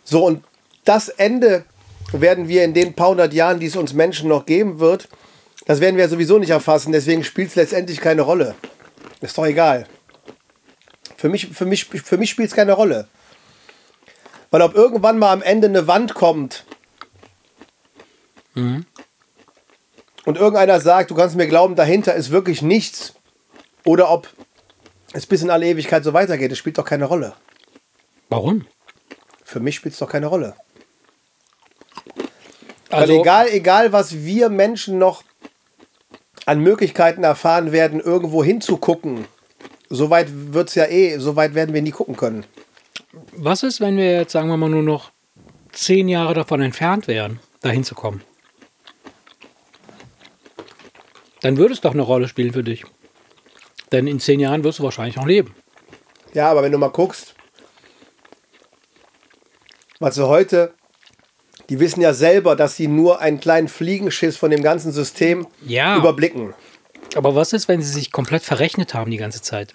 So, und das Ende werden wir in den paar hundert Jahren, die es uns Menschen noch geben wird, das werden wir sowieso nicht erfassen. Deswegen spielt es letztendlich keine Rolle. Ist doch egal. Für mich, für mich, für mich spielt es keine Rolle. Weil ob irgendwann mal am Ende eine Wand kommt und irgendeiner sagt, du kannst mir glauben, dahinter ist wirklich nichts, oder ob es bis in alle Ewigkeit so weitergeht, das spielt doch keine Rolle. Warum? Für mich spielt es doch keine Rolle. Also, Weil egal, egal, was wir Menschen noch an Möglichkeiten erfahren werden, irgendwo hinzugucken, so weit wird es ja eh, so weit werden wir nie gucken können. Was ist, wenn wir jetzt, sagen wir mal, nur noch zehn Jahre davon entfernt wären, dahin zu kommen? Dann würde es doch eine Rolle spielen für dich. Denn in zehn Jahren wirst du wahrscheinlich noch leben. Ja, aber wenn du mal guckst, was sie heute, die wissen ja selber, dass sie nur einen kleinen Fliegenschiss von dem ganzen System Ja. überblicken. Aber was ist, wenn sie sich komplett verrechnet haben die ganze Zeit?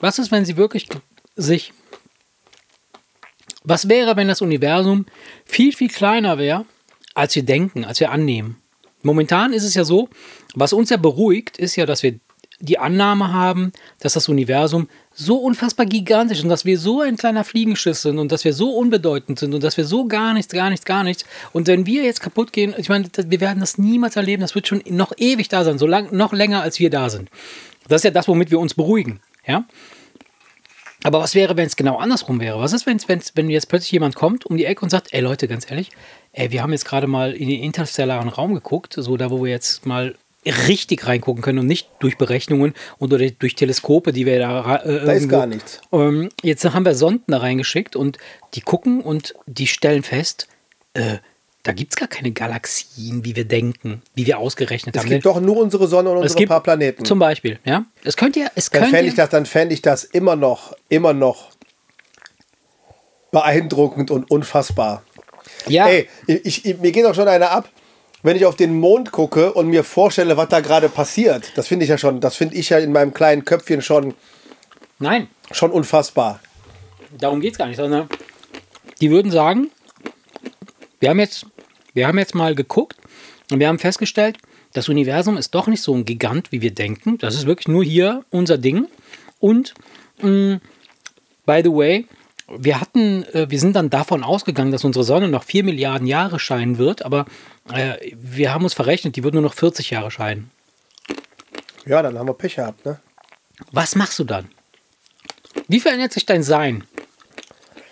Was ist, wenn sie wirklich sich. Was wäre, wenn das Universum viel, viel kleiner wäre, als wir denken, als wir annehmen? Momentan ist es ja so, was uns ja beruhigt, ist ja, dass wir die Annahme haben, dass das Universum so unfassbar gigantisch ist und dass wir so ein kleiner Fliegenschiss sind und dass wir so unbedeutend sind und dass wir so gar nichts, gar nichts, gar nichts. Und wenn wir jetzt kaputt gehen, ich meine, wir werden das niemals erleben, das wird schon noch ewig da sein, so lang, noch länger als wir da sind. Das ist ja das, womit wir uns beruhigen. Ja? Aber was wäre, wenn es genau andersrum wäre? Was ist, wenn's, wenn's, wenn jetzt plötzlich jemand kommt um die Ecke und sagt, ey Leute, ganz ehrlich, ey, wir haben jetzt gerade mal in den interstellaren Raum geguckt, so da, wo wir jetzt mal richtig reingucken können und nicht durch Berechnungen oder durch Teleskope, die wir da. Äh, da ist gar nichts. Ähm, jetzt haben wir Sonden da reingeschickt und die gucken und die stellen fest, äh, da gibt es gar keine Galaxien, wie wir denken, wie wir ausgerechnet es haben. Es gibt doch nur unsere Sonne und unsere gibt, paar Planeten. Zum Beispiel, ja. Es könnte ja. Es dann könnte fände ich, das, dann fänd ich das immer noch, immer noch beeindruckend und unfassbar. Ja. Ey, ich, ich, mir geht auch schon einer ab, wenn ich auf den Mond gucke und mir vorstelle, was da gerade passiert. Das finde ich ja schon, das finde ich ja in meinem kleinen Köpfchen schon. Nein. Schon unfassbar. Darum geht es gar nicht, sondern die würden sagen, wir haben jetzt wir haben jetzt mal geguckt und wir haben festgestellt, das Universum ist doch nicht so ein Gigant, wie wir denken. Das ist wirklich nur hier unser Ding. Und mh, by the way, wir hatten, äh, wir sind dann davon ausgegangen, dass unsere Sonne noch 4 Milliarden Jahre scheinen wird, aber äh, wir haben uns verrechnet, die wird nur noch 40 Jahre scheinen. Ja, dann haben wir Pech gehabt, ne? Was machst du dann? Wie verändert sich dein Sein?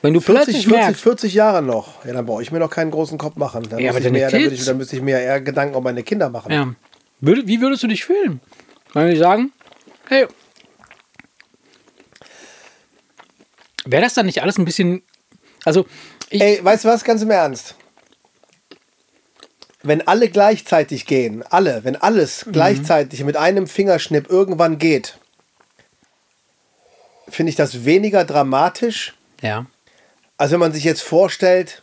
Wenn du 40, plötzlich 40, merkst, 40 Jahre noch. Ja, dann brauche ich mir noch keinen großen Kopf machen. Dann, Ja, muss aber ich mir, dann, ich, dann müsste ich mir eher Gedanken um meine Kinder machen. Ja. Würde, wie würdest du dich fühlen? Wenn die sagen, hey, wäre das dann nicht alles ein bisschen. Also, ich, Ey, weißt du was, ganz im Ernst? Wenn alle gleichzeitig gehen, alle, wenn alles Mhm. gleichzeitig mit einem Fingerschnipp irgendwann geht, finde ich das weniger dramatisch, ja. als wenn man sich jetzt vorstellt,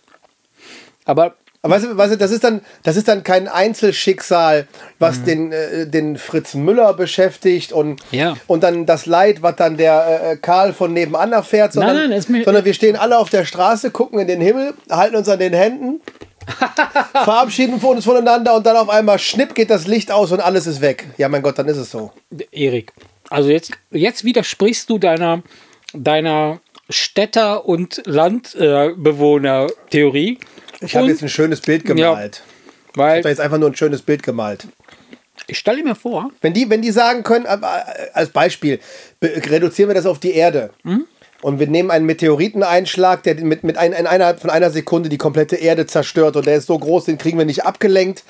Aber aber weißt du, weißt du, das ist dann, das ist dann kein Einzelschicksal, was den, äh, den Fritz Müller beschäftigt und, Ja. und dann das Leid, was dann der äh, Karl von nebenan erfährt, sondern, nein, mir- sondern wir stehen alle auf der Straße, gucken in den Himmel, halten uns an den Händen, verabschieden uns voneinander und dann auf einmal schnipp geht das Licht aus und alles ist weg. Ja, mein Gott, dann ist es so. Erik, also jetzt, jetzt widersprichst du deiner, deiner Städter- und Landbewohner-Theorie. Ich habe Und- jetzt ein schönes Bild gemalt. Ich Weil habe jetzt einfach nur ein schönes Bild gemalt. ich stelle mir vor, Wenn die, wenn die sagen können, äh, äh, als Beispiel, be- reduzieren wir das auf die Erde. Und wir nehmen einen Meteoriteneinschlag, der mit, mit ein, in innerhalb von einer Sekunde die komplette Erde zerstört. Und der ist so groß, den kriegen wir nicht abgelenkt.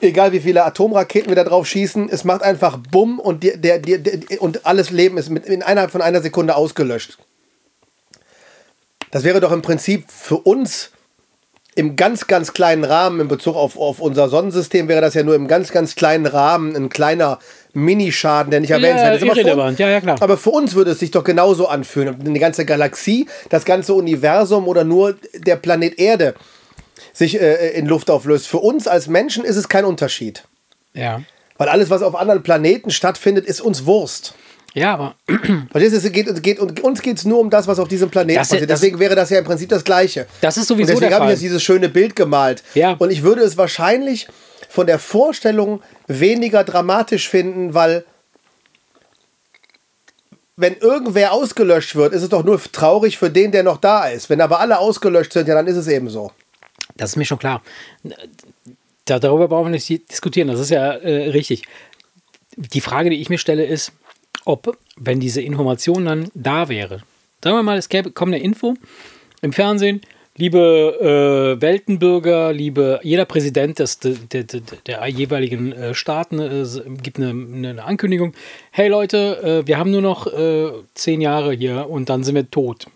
Egal wie viele Atomraketen wir da drauf schießen, es macht einfach Bumm und, die, der, der, der, und alles Leben ist mit, in innerhalb von einer Sekunde ausgelöscht. Das wäre doch im Prinzip für uns im ganz, ganz kleinen Rahmen in Bezug auf, auf unser Sonnensystem wäre das ja nur im ganz, ganz kleinen Rahmen ein kleiner Minischaden, der nicht erwähnenswert ist. Aber für ja, ja. Aber für uns würde es sich doch genauso anfühlen. Ob die ganze Galaxie, das ganze Universum oder nur der Planet Erde sich äh, in Luft auflöst. Für uns als Menschen ist es kein Unterschied. ja. Weil alles, was auf anderen Planeten stattfindet, ist uns Wurst. Ja, aber Verstehst du, es geht, geht, und uns geht es nur um das, was auf diesem Planeten Das- passiert. das- Deswegen wäre das ja im Prinzip das Gleiche. Das ist sowieso und deswegen habe ich jetzt dieses schöne Bild gemalt. Ja. Und ich würde es wahrscheinlich von der Vorstellung weniger dramatisch finden, weil wenn irgendwer ausgelöscht wird, ist es doch nur traurig für den, der noch da ist. Wenn aber alle ausgelöscht sind, ja, dann ist es eben so. Das ist mir schon klar. Da, darüber brauchen wir nicht diskutieren, das ist ja äh, richtig. Die Frage, die ich mir stelle, ist, ob, wenn diese Information dann da wäre, sagen wir mal, es gäbe, kommt eine Info im Fernsehen, liebe äh, Weltenbürger, liebe, jeder Präsident des, der, der, der, jeweiligen äh, Staaten äh, gibt eine, eine Ankündigung, hey Leute, äh, wir haben nur noch äh, zehn Jahre hier und dann sind wir tot.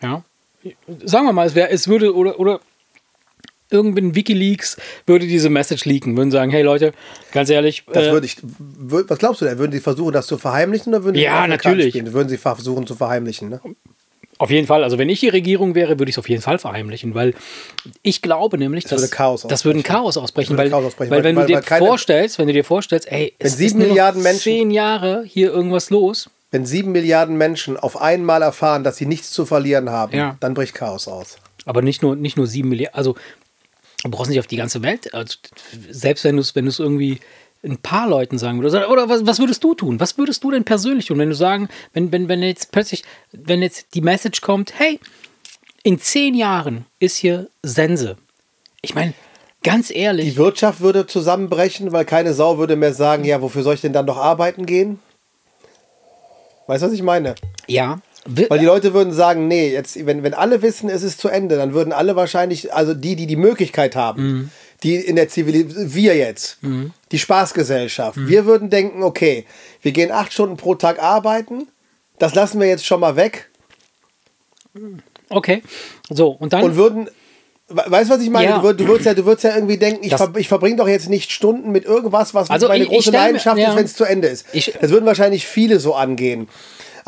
Ja. Sagen wir mal, es, wär, es würde, oder, oder irgendein Wikileaks würde diese Message leaken, würden sagen, hey Leute, ganz ehrlich, Das äh, würde ich. wür- Was glaubst du denn? Würden sie versuchen, das zu verheimlichen oder würden sie Ja, natürlich. Spielen? Würden sie versuchen zu verheimlichen, ne? Auf jeden Fall. Also wenn ich die Regierung wäre, würde ich es auf jeden Fall verheimlichen, weil ich glaube nämlich, dass würde Chaos das würde ein. Chaos ausbrechen, Das würde weil, Chaos ausbrechen, weil weil- wenn weil- du dir keine- vorstellst, wenn du dir vorstellst, ey, es sieben ist Milliarden Menschen- zehn Jahre hier irgendwas los, Wenn sieben Milliarden Menschen auf einmal erfahren, dass sie nichts zu verlieren haben, Ja. dann bricht Chaos aus. aber nicht nur nicht nur sieben Milliarden, also du brauchst nicht auf die ganze Welt, also, selbst wenn du es wenn irgendwie ein paar Leuten sagen würdest, oder, was, was würdest du tun? Was würdest du denn persönlich tun, wenn du sagen, wenn, wenn, wenn jetzt plötzlich, wenn jetzt die Message kommt, hey, in zehn Jahren ist hier Sense. Ich meine, ganz ehrlich, Die Wirtschaft würde zusammenbrechen, weil keine Sau würde mehr sagen, ja, wofür soll ich denn dann noch arbeiten gehen? Weißt du, was ich meine? ja, Weil die Leute würden sagen, nee, jetzt, wenn, wenn alle wissen, es ist zu Ende, dann würden alle wahrscheinlich, also die, die die Möglichkeit haben, Mhm. die in der Zivilisation, wir jetzt, die Spaßgesellschaft, Mhm. wir würden denken, okay, wir gehen acht Stunden pro Tag arbeiten, das lassen wir jetzt schon mal weg okay. So, und dann, und würden, we- weißt du, was ich meine? Ja. Du, würd, du, würdest ja, du würdest ja irgendwie denken, ich, ver, ich verbringe doch jetzt nicht Stunden mit irgendwas, was Also meine ich- ich große stell mir- Leidenschaft ja. ist, wenn es zu Ende ist. Ich- das würden wahrscheinlich viele so angehen.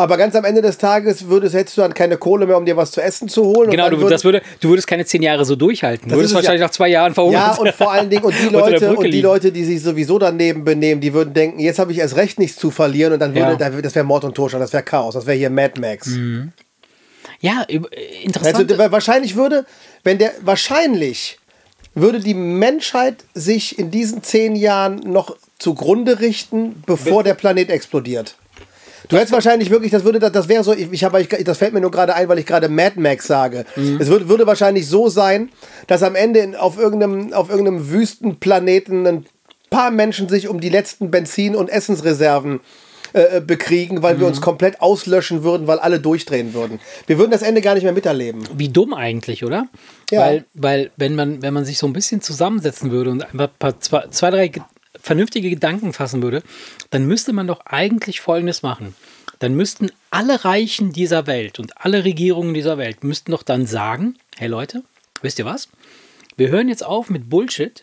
Aber ganz am Ende des Tages würdest, hättest du dann keine Kohle mehr, um dir was zu essen zu holen. genau, du, würden- das würde, du würdest keine zehn Jahre so durchhalten. Du würdest wahrscheinlich ja. nach zwei Jahren verhungern. Ja, und vor allen Dingen, und die Leute, und die. Leute, die sich sowieso daneben benehmen, die würden denken, jetzt habe ich erst recht nichts zu verlieren und dann würde, Ja. da- das wäre Mord und Totschlag, das wäre Chaos, das wäre hier Mad Max. Ja, üb- interessant. Also, wahrscheinlich würde, wenn der, wahrscheinlich würde die Menschheit sich in diesen zehn Jahren noch zugrunde richten, bevor der Planet explodiert. Du hättest wahrscheinlich wirklich, das würde, das wäre so, ich, ich habe, ich, das fällt mir nur gerade ein, weil ich gerade Mad Max sage. Es würde, würde wahrscheinlich so sein, dass am Ende in, auf irgendeinem, auf irgendeinem Wüstenplaneten ein paar Menschen sich um die letzten Benzin- und Essensreserven äh, bekriegen, weil wir uns komplett auslöschen würden, weil alle durchdrehen würden. Wir würden das Ende gar nicht mehr miterleben. Wie dumm eigentlich, oder? Ja. Weil, weil wenn, man, wenn man sich so ein bisschen zusammensetzen würde und einfach ein paar, zwei, zwei, drei vernünftige Gedanken fassen würde, dann müsste man doch eigentlich Folgendes machen. Dann müssten alle Reichen dieser Welt und alle Regierungen dieser Welt müssten doch dann sagen, hey Leute, wisst ihr was? Wir hören jetzt auf mit Bullshit.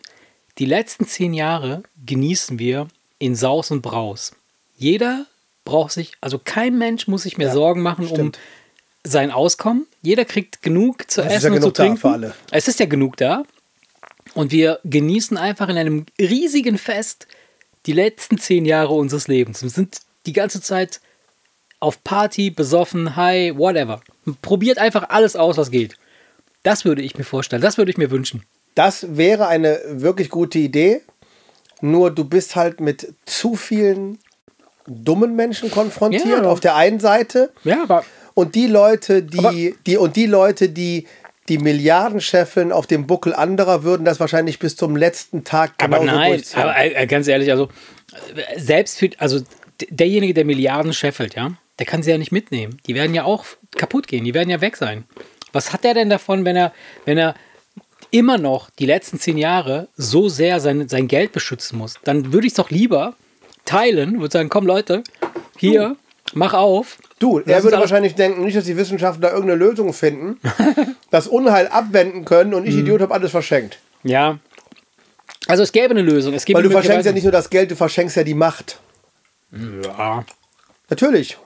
Die letzten zehn Jahre genießen wir in Saus und Braus. Jeder braucht sich, also kein Mensch muss sich mehr Sorgen machen stimmt. um sein Auskommen. Jeder kriegt genug zu Es ist essen ja und zu trinken. für alle. Es ist ja genug da. Und wir genießen einfach in einem riesigen Fest die letzten zehn Jahre unseres Lebens. Wir sind die ganze Zeit auf Party, besoffen, high, whatever. Probiert einfach alles aus, was geht. Das würde ich mir vorstellen. Das würde ich mir wünschen. Das wäre eine wirklich gute Idee. Nur du bist halt mit zu vielen dummen Menschen konfrontiert Ja. auf der einen Seite Ja, aber und die Leute, die, die und die Leute, die die Milliarden scheffeln auf dem Buckel anderer, würden das wahrscheinlich bis zum letzten Tag Aber genauso nein, durchziehen. aber äh, ganz ehrlich, also äh, selbst für, also derjenige, der Milliarden scheffelt, ja, der kann sie ja nicht mitnehmen. Die werden ja auch kaputt gehen, die werden ja weg sein. Was hat er denn davon, wenn er, wenn er immer noch die letzten zehn Jahre so sehr sein, sein Geld beschützen muss? Dann würde ich es doch lieber teilen, würde sagen, komm Leute, hier, mach auf. Du, er würde wahrscheinlich denken, nicht, dass die Wissenschaftler irgendeine Lösung finden, das Unheil abwenden können und ich, Mhm. Idiot, habe alles verschenkt. Ja. Also es gäbe eine Lösung. Es gäbe Weil du verschenkst ja nicht nur das Geld, du verschenkst ja die Macht. Ja. Natürlich.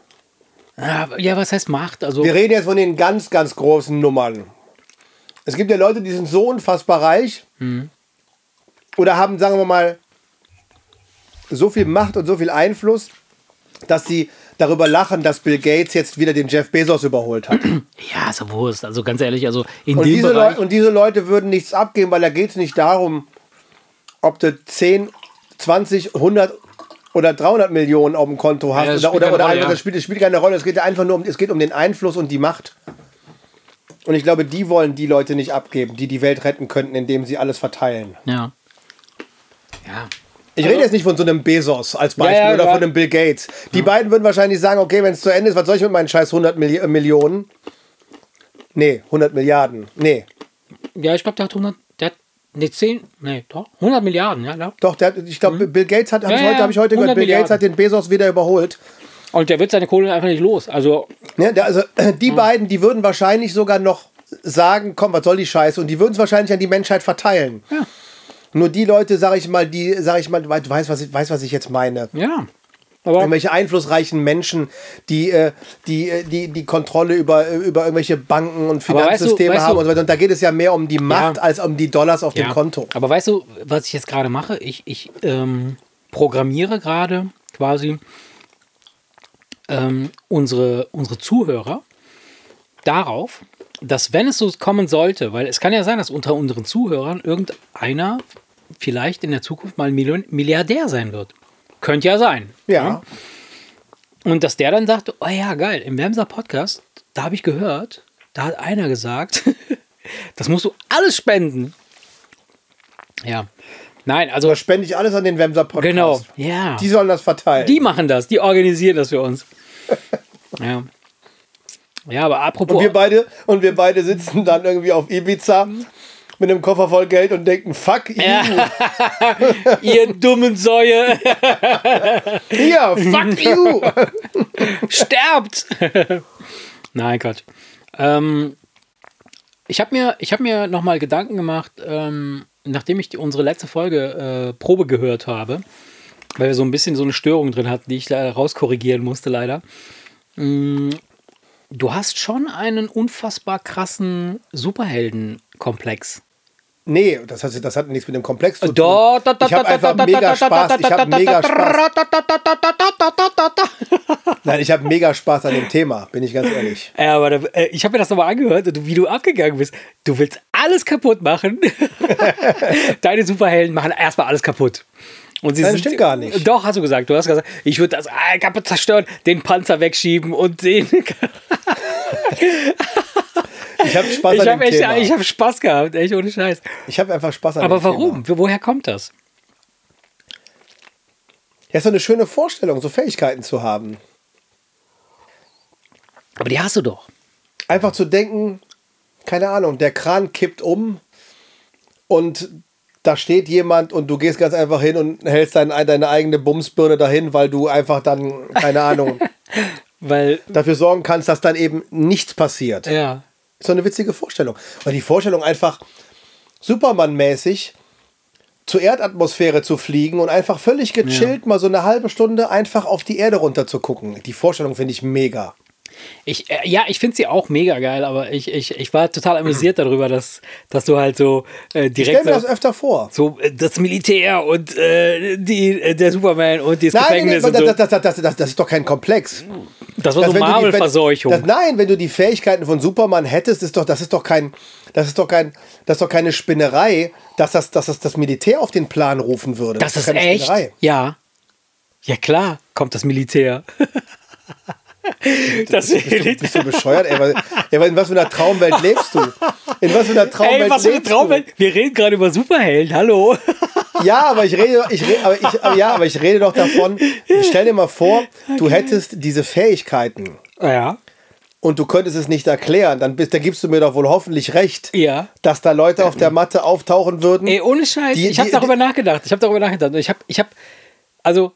Ja, was heißt Macht? Also, Wir reden jetzt von den ganz, ganz großen Nummern. Es gibt ja Leute, die sind so unfassbar reich oder haben, sagen wir mal, so viel Macht und so viel Einfluss, dass sie darüber lachen, dass Bill Gates jetzt wieder den Jeff Bezos überholt hat. ja, ist ja Wurst. Also ganz ehrlich, also in Und dem diese, Bereich. Leu und diese Leute würden nichts abgeben, weil da geht es nicht darum, ob du 10, 20, 100 oder 300 Millionen auf dem Konto hast. Ja, das oder spielt oder, oder Rolle, ja. das, spielt, das spielt keine Rolle. Es geht einfach nur um, es geht um den Einfluss und die Macht. Und ich glaube, die wollen die Leute nicht abgeben, die die Welt retten könnten, indem sie alles verteilen. Ja. Ja. Ich Also- rede jetzt nicht von so einem Bezos als Beispiel Ja, ja, oder ja. von einem Bill Gates. Die beiden würden wahrscheinlich sagen, okay, wenn es zu Ende ist, was soll ich mit meinen scheiß 100 Milli äh, Millionen? Nee, 100 Milliarden. Nee. Ja, ich glaube, der hat 100, der hat, ne, 10, nee, doch, 100 Milliarden, ja, klar. Doch, der, ich glaube, Bill Gates hat, habe Mhm. Ja, ich, heute- ja, hab ich heute gehört, 100 Bill Gates hat Milliarden. den Bezos wieder überholt. Und der wird seine Kohle einfach nicht los. Also, Ne, der, also die beiden, die würden wahrscheinlich sogar noch sagen, komm, was soll die Scheiße? Und die würden es wahrscheinlich an die Menschheit verteilen. Ja. Nur die Leute, sag ich mal, die, sag ich mal, du weißt, was ich, weißt, was ich jetzt meine. ja. Aber- irgendwelche einflussreichen Menschen, die, äh, die, äh, die, die Kontrolle über, äh, über irgendwelche Banken und Aber weißt du- Finanzsysteme weißt haben und so weiter. Und da geht es ja mehr um die Macht als um die Dollars auf dem Konto. Aber weißt du, was ich jetzt gerade mache? Ich, ich ähm, programmiere gerade quasi ähm, unsere, unsere Zuhörer darauf, dass wenn es so kommen sollte, weil es kann ja sein, dass unter unseren Zuhörern irgendeiner vielleicht in der Zukunft mal Million- Milliardär sein wird. Könnte ja sein. Ja. Und dass der dann sagte, oh ja, geil, im Wemser Podcast, da habe ich gehört, da hat einer gesagt, das musst du alles spenden. Ja. Nein, also Da spende ich alles an den Wemser Podcast. genau. Ja. Die sollen das verteilen. Die machen das, die organisieren das für uns. ja. Ja, aber apropos. und wir beide und wir beide sitzen dann irgendwie auf Ibiza mit einem Koffer voll Geld und denken, fuck you. ihr dummen Säue, Hier, fuck you. sterbt! Nein, Quatsch. Ähm, ich habe mir, ich hab mir nochmal Gedanken gemacht, ähm, nachdem ich die, unsere letzte Folge äh, Probe gehört habe, weil wir so ein bisschen so eine Störung drin hatten, die ich leider rauskorrigieren musste, leider. Mm, Du hast schon einen unfassbar krassen Superheldenkomplex. Nee, das hat, das hat nichts mit dem Komplex zu tun. Da, da, da, ich habe einfach da, mega Spaß. Ich habe mega Spaß. Nein, ich habe mega Spaß an dem Thema, bin ich ganz ehrlich. Ja, aber da, äh, ich habe mir das nochmal angehört und wie du abgegangen bist. Du willst alles kaputt machen. Deine Superhelden machen erstmal alles kaputt. Und sie Nein, sind, stimmt gar nicht. Doch, hast du gesagt. Du hast gesagt, ich würde das ah, kaputt zerstören, den Panzer wegschieben und den. Ich habe Spaß ich an habe dem echt, Thema. ich habe Spaß gehabt, echt ohne Scheiß. Ich habe einfach Spaß an Aber dem Thema. warum? Woher kommt das? Ja, ist doch eine schöne Vorstellung, so Fähigkeiten zu haben. Aber die hast du doch. Einfach zu denken, keine Ahnung, der Kran kippt um und da steht jemand und du gehst ganz einfach hin und hältst dein, deine eigene Bumsbirne dahin, weil du einfach dann, keine Ahnung, Weil, dafür sorgen kannst, dass dann eben nichts passiert. ja. Ist doch eine witzige Vorstellung. Und die Vorstellung einfach Superman-mäßig zur Erdatmosphäre zu fliegen und einfach völlig gechillt mal so eine halbe Stunde einfach auf die Erde runter zu gucken. Die Vorstellung finde ich mega. Ich, äh, ja, ich finde sie auch mega geil, aber ich, ich, ich war total amüsiert darüber, dass, dass du halt so äh, Ich direkt stelle mir so, das öfter vor. so äh, das Militär und äh, die, äh, der Superman und das Nein, nein, Gefängnis nein, und so. das, das, das, das, das ist doch kein Komplex. Das war so die- Marvel-Verseuchung. das- Nein, wenn du die Fähigkeiten von Superman hättest, ist doch, das ist doch kein, das ist doch kein, das ist doch keine Spinnerei, dass das, dass das, das Militär auf den Plan rufen würde. Das ist doch keine echt? Spinnerei. Ja. Ja, klar, kommt das Militär. das Bist du bescheuert? Ey, was, in was für einer Traumwelt lebst du? In was für einer Traumwelt Ey, was für eine lebst Traumwelt. Wir reden gerade über Superhelden, hallo. du? Ja, aber ich rede, ich rede, aber ich, aber ja, aber ich rede doch davon. Stell dir mal vor, du hättest diese Fähigkeiten Ja. und du könntest es nicht erklären, dann bist, da gibst du mir doch wohl hoffentlich recht, Ja. dass da Leute auf der Matte auftauchen würden. Ey, ohne Scheiß. Die- ich habe darüber nachgedacht. Ich habe darüber nachgedacht. Ich habe, ich habe, also,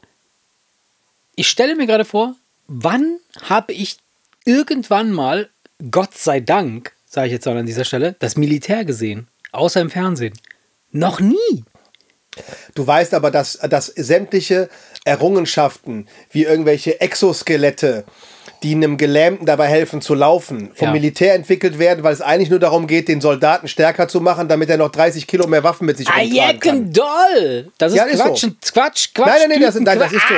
ich stelle mir gerade vor, wann habe ich irgendwann mal, Gott sei Dank, sage ich jetzt mal an dieser Stelle, das Militär gesehen? Außer im Fernsehen. Noch nie. Du weißt aber, dass, dass sämtliche Errungenschaften, wie irgendwelche Exoskelette, die einem Gelähmten dabei helfen zu laufen, vom Ja. Militär entwickelt werden, weil es eigentlich nur darum geht, den Soldaten stärker zu machen, damit er noch 30 Kilo mehr Waffen mit sich rumtragen kann. Ajekendoll! Das ist Ja, ist Quatsch, so. Quatsch, Quatsch. Nein, nein, nein, das, nein, das Quatsch. ist so.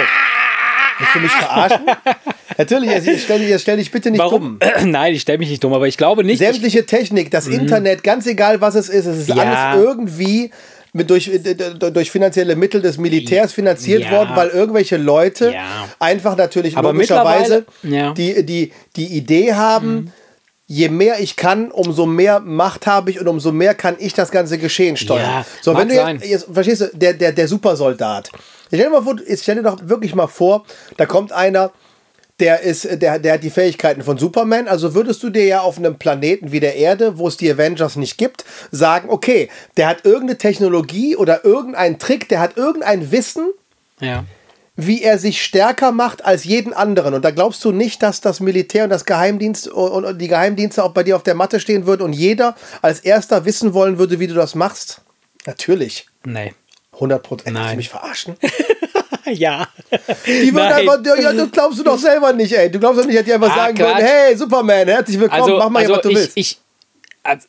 Willst du mich verarschen? Natürlich, also ich stell, dich- stell dich bitte nicht Warum? dumm. Nein, ich stelle mich nicht dumm, aber ich glaube nicht. Sämtliche Technik, das Internet, ganz egal was es ist, es ist Mhm. Ja. alles irgendwie mit durch, durch finanzielle Mittel des Militärs finanziert Ja. worden, weil irgendwelche Leute Ja. einfach natürlich Aber logischerweise die, die, die Idee haben, je mehr ich kann, umso mehr Macht habe ich und umso mehr kann ich das ganze Geschehen steuern. Ja, so, wenn du jetzt, jetzt, verstehst du, der, der, der Supersoldat. Stell dir, mal vor, stell dir doch wirklich mal vor, da kommt einer, der ist, der, der hat die Fähigkeiten von Superman. Also würdest du dir ja auf einem Planeten wie der Erde, wo es die Avengers nicht gibt, sagen, okay, der hat irgendeine Technologie oder irgendeinen Trick, der hat irgendein Wissen, ja. wie er sich stärker macht als jeden anderen. Und da glaubst du nicht, dass das Militär und das Geheimdienst und die Geheimdienste auch bei dir auf der Matte stehen würden und jeder als erster wissen wollen würde, wie du das machst? Natürlich. Nee. 100 Prozent. Du Nein. mich verarschen? ja. Die würden einfach, ja, das glaubst du doch selber nicht, ey. Du glaubst doch nicht, dass die einfach Ah, sagen Quatsch. würden, hey, Superman, herzlich willkommen, mach mal hier, was du ich, willst. Ich, also,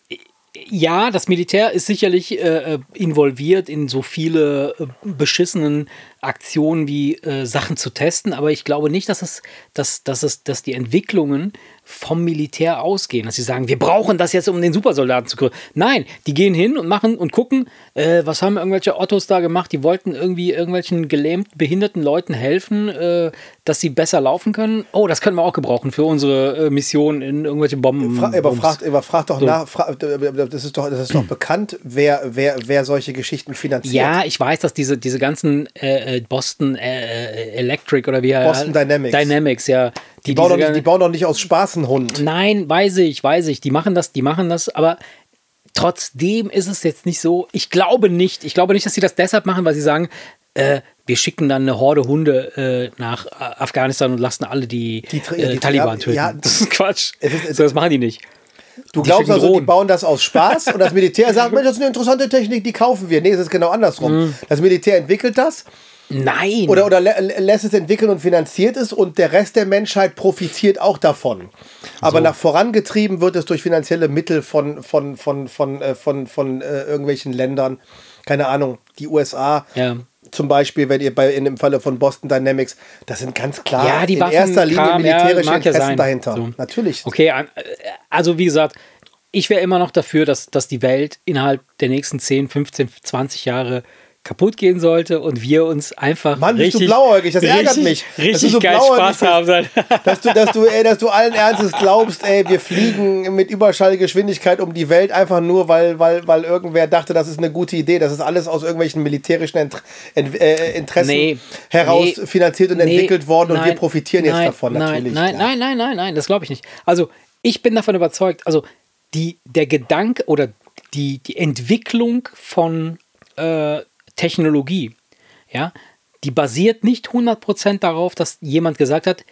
ja, das Militär ist sicherlich äh, äh, involviert in so viele äh, beschissenen Aktionen wie äh, Sachen zu testen, aber ich glaube nicht, dass es, dass, dass es, dass die Entwicklungen vom Militär ausgehen, dass sie sagen, wir brauchen das jetzt, um den Supersoldaten zu gründen. Nein, die gehen hin und machen und gucken, äh, was haben irgendwelche Ottos da gemacht, die wollten irgendwie irgendwelchen gelähmten, behinderten Leuten helfen, äh, dass sie besser laufen können. Oh, das können wir auch gebrauchen für unsere äh, Mission in irgendwelche Bomben. Fra aber, fragt, aber fragt doch So. nach, fra das ist doch, das ist doch bekannt, wer, wer, wer solche Geschichten finanziert. Ja, ich weiß, dass diese, diese ganzen äh, äh, Boston äh, äh, Electric oder wie er Boston Dynamics. Dynamics, ja. die, bauen doch nicht, die bauen doch nicht aus Spaß einen Hund. Nein, weiß ich, weiß ich. Die machen das, die machen das, aber trotzdem ist es jetzt nicht so. Ich glaube nicht. Ich glaube nicht, dass sie das deshalb machen, weil sie sagen, äh, wir schicken dann eine Horde Hunde äh, nach Afghanistan und lassen alle die, Die äh, die- Taliban töten. ja, das ist Quatsch. Es ist- so, das machen die nicht. Du Die glaubst also, die Drohnen. bauen das aus Spaß und das Militär sagt, Mensch, das ist eine interessante Technik, die kaufen wir. Nee, es ist genau andersrum. Mhm. Das Militär entwickelt das Nein. oder, oder lä lä- lässt es entwickeln und finanziert es und der Rest der Menschheit profitiert auch davon. Aber nach vorangetrieben wird es durch finanzielle Mittel von, von, von, von, äh, von, von, äh, irgendwelchen Ländern. Keine Ahnung, die USA. Ja. Zum Beispiel, wenn ihr bei in dem Falle von Boston Dynamics, das sind ganz klar Ja, die in erster Linie Kram, ja, militärische ja Interessen sein. dahinter. So. Natürlich. Okay, äh, also wie gesagt, ich wäre immer noch dafür, dass, dass die Welt innerhalb der nächsten 10, 15, 20 Jahre kaputt gehen sollte und wir uns einfach Mann, bist du richtig, blauäugig, das ärgert richtig, mich, Richtig so geil blauäugig Spaß haben sollen. dass du, dass du, ey, dass du allen Ernstes glaubst, ey, wir fliegen mit Überschallgeschwindigkeit um die Welt einfach nur, weil, weil, weil irgendwer dachte, das ist eine gute Idee. Das ist alles aus irgendwelchen militärischen Ent Ent äh, Interessen Nee, heraus nee, finanziert und Nee, entwickelt worden und wir nein, profitieren jetzt nein, davon nein, natürlich. Nein, klar. nein, nein, nein, nein, das glaube ich nicht. Also ich bin davon überzeugt, also die, der Gedanke oder die, die Entwicklung von äh, Technologie, ja, die basiert nicht 100% darauf, dass jemand gesagt hat,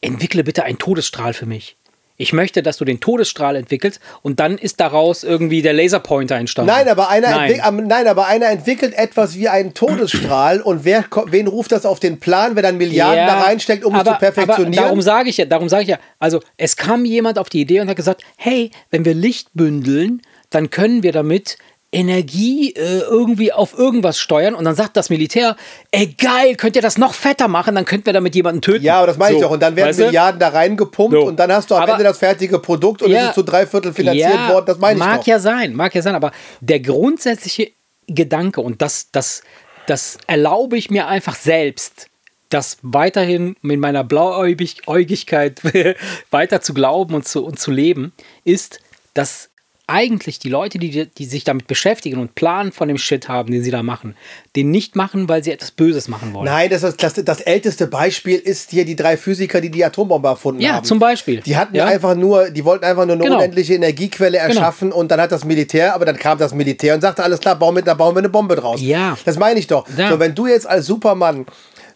entwickle bitte einen Todesstrahl für mich. Ich möchte, dass du den Todesstrahl entwickelst und dann ist daraus irgendwie der Laserpointer entstanden. Nein, aber einer, Nein. nein, aber einer entwickelt etwas wie einen Todesstrahl und wer, wen ruft das auf den Plan, wer dann Milliarden da reinsteckt, um aber, es zu perfektionieren? Aber darum sage ich ja, darum sage ich ja. Also es kam jemand auf die Idee und hat gesagt, hey, wenn wir Licht bündeln, dann können wir damit Energie äh, irgendwie auf irgendwas steuern und dann sagt das Militär, ey geil, könnt ihr das noch fetter machen, dann könnten wir damit jemanden töten. ja, aber das meine ich So, doch. Und dann werden weißt du? Milliarden da reingepumpt So. und dann hast du am Aber- Ende das fertige Produkt und Ja. es ist zu drei Viertel finanziert Ja, worden. Das meine ich mag doch. ja sein, mag ja sein, aber der grundsätzliche Gedanke und das, das, das erlaube ich mir einfach selbst, das weiterhin mit meiner Blauäugigkeit weiter zu glauben und zu, und zu leben, ist, dass eigentlich die Leute, die, die sich damit beschäftigen und Plan von dem Shit haben, den sie da machen, den nicht machen, weil sie etwas Böses machen wollen. Nein, das, ist, das, das älteste Beispiel ist hier die drei Physiker, die die Atombombe erfunden Ja, haben. zum Beispiel. Die hatten Ja. einfach nur, die wollten einfach nur eine Genau. unendliche Energiequelle erschaffen und dann hat das Militär, aber dann kam das Militär und sagte, alles klar, bauen wir, da bauen wir eine Bombe draus. Ja. Das meine ich doch. Ja. So, wenn du jetzt als Supermann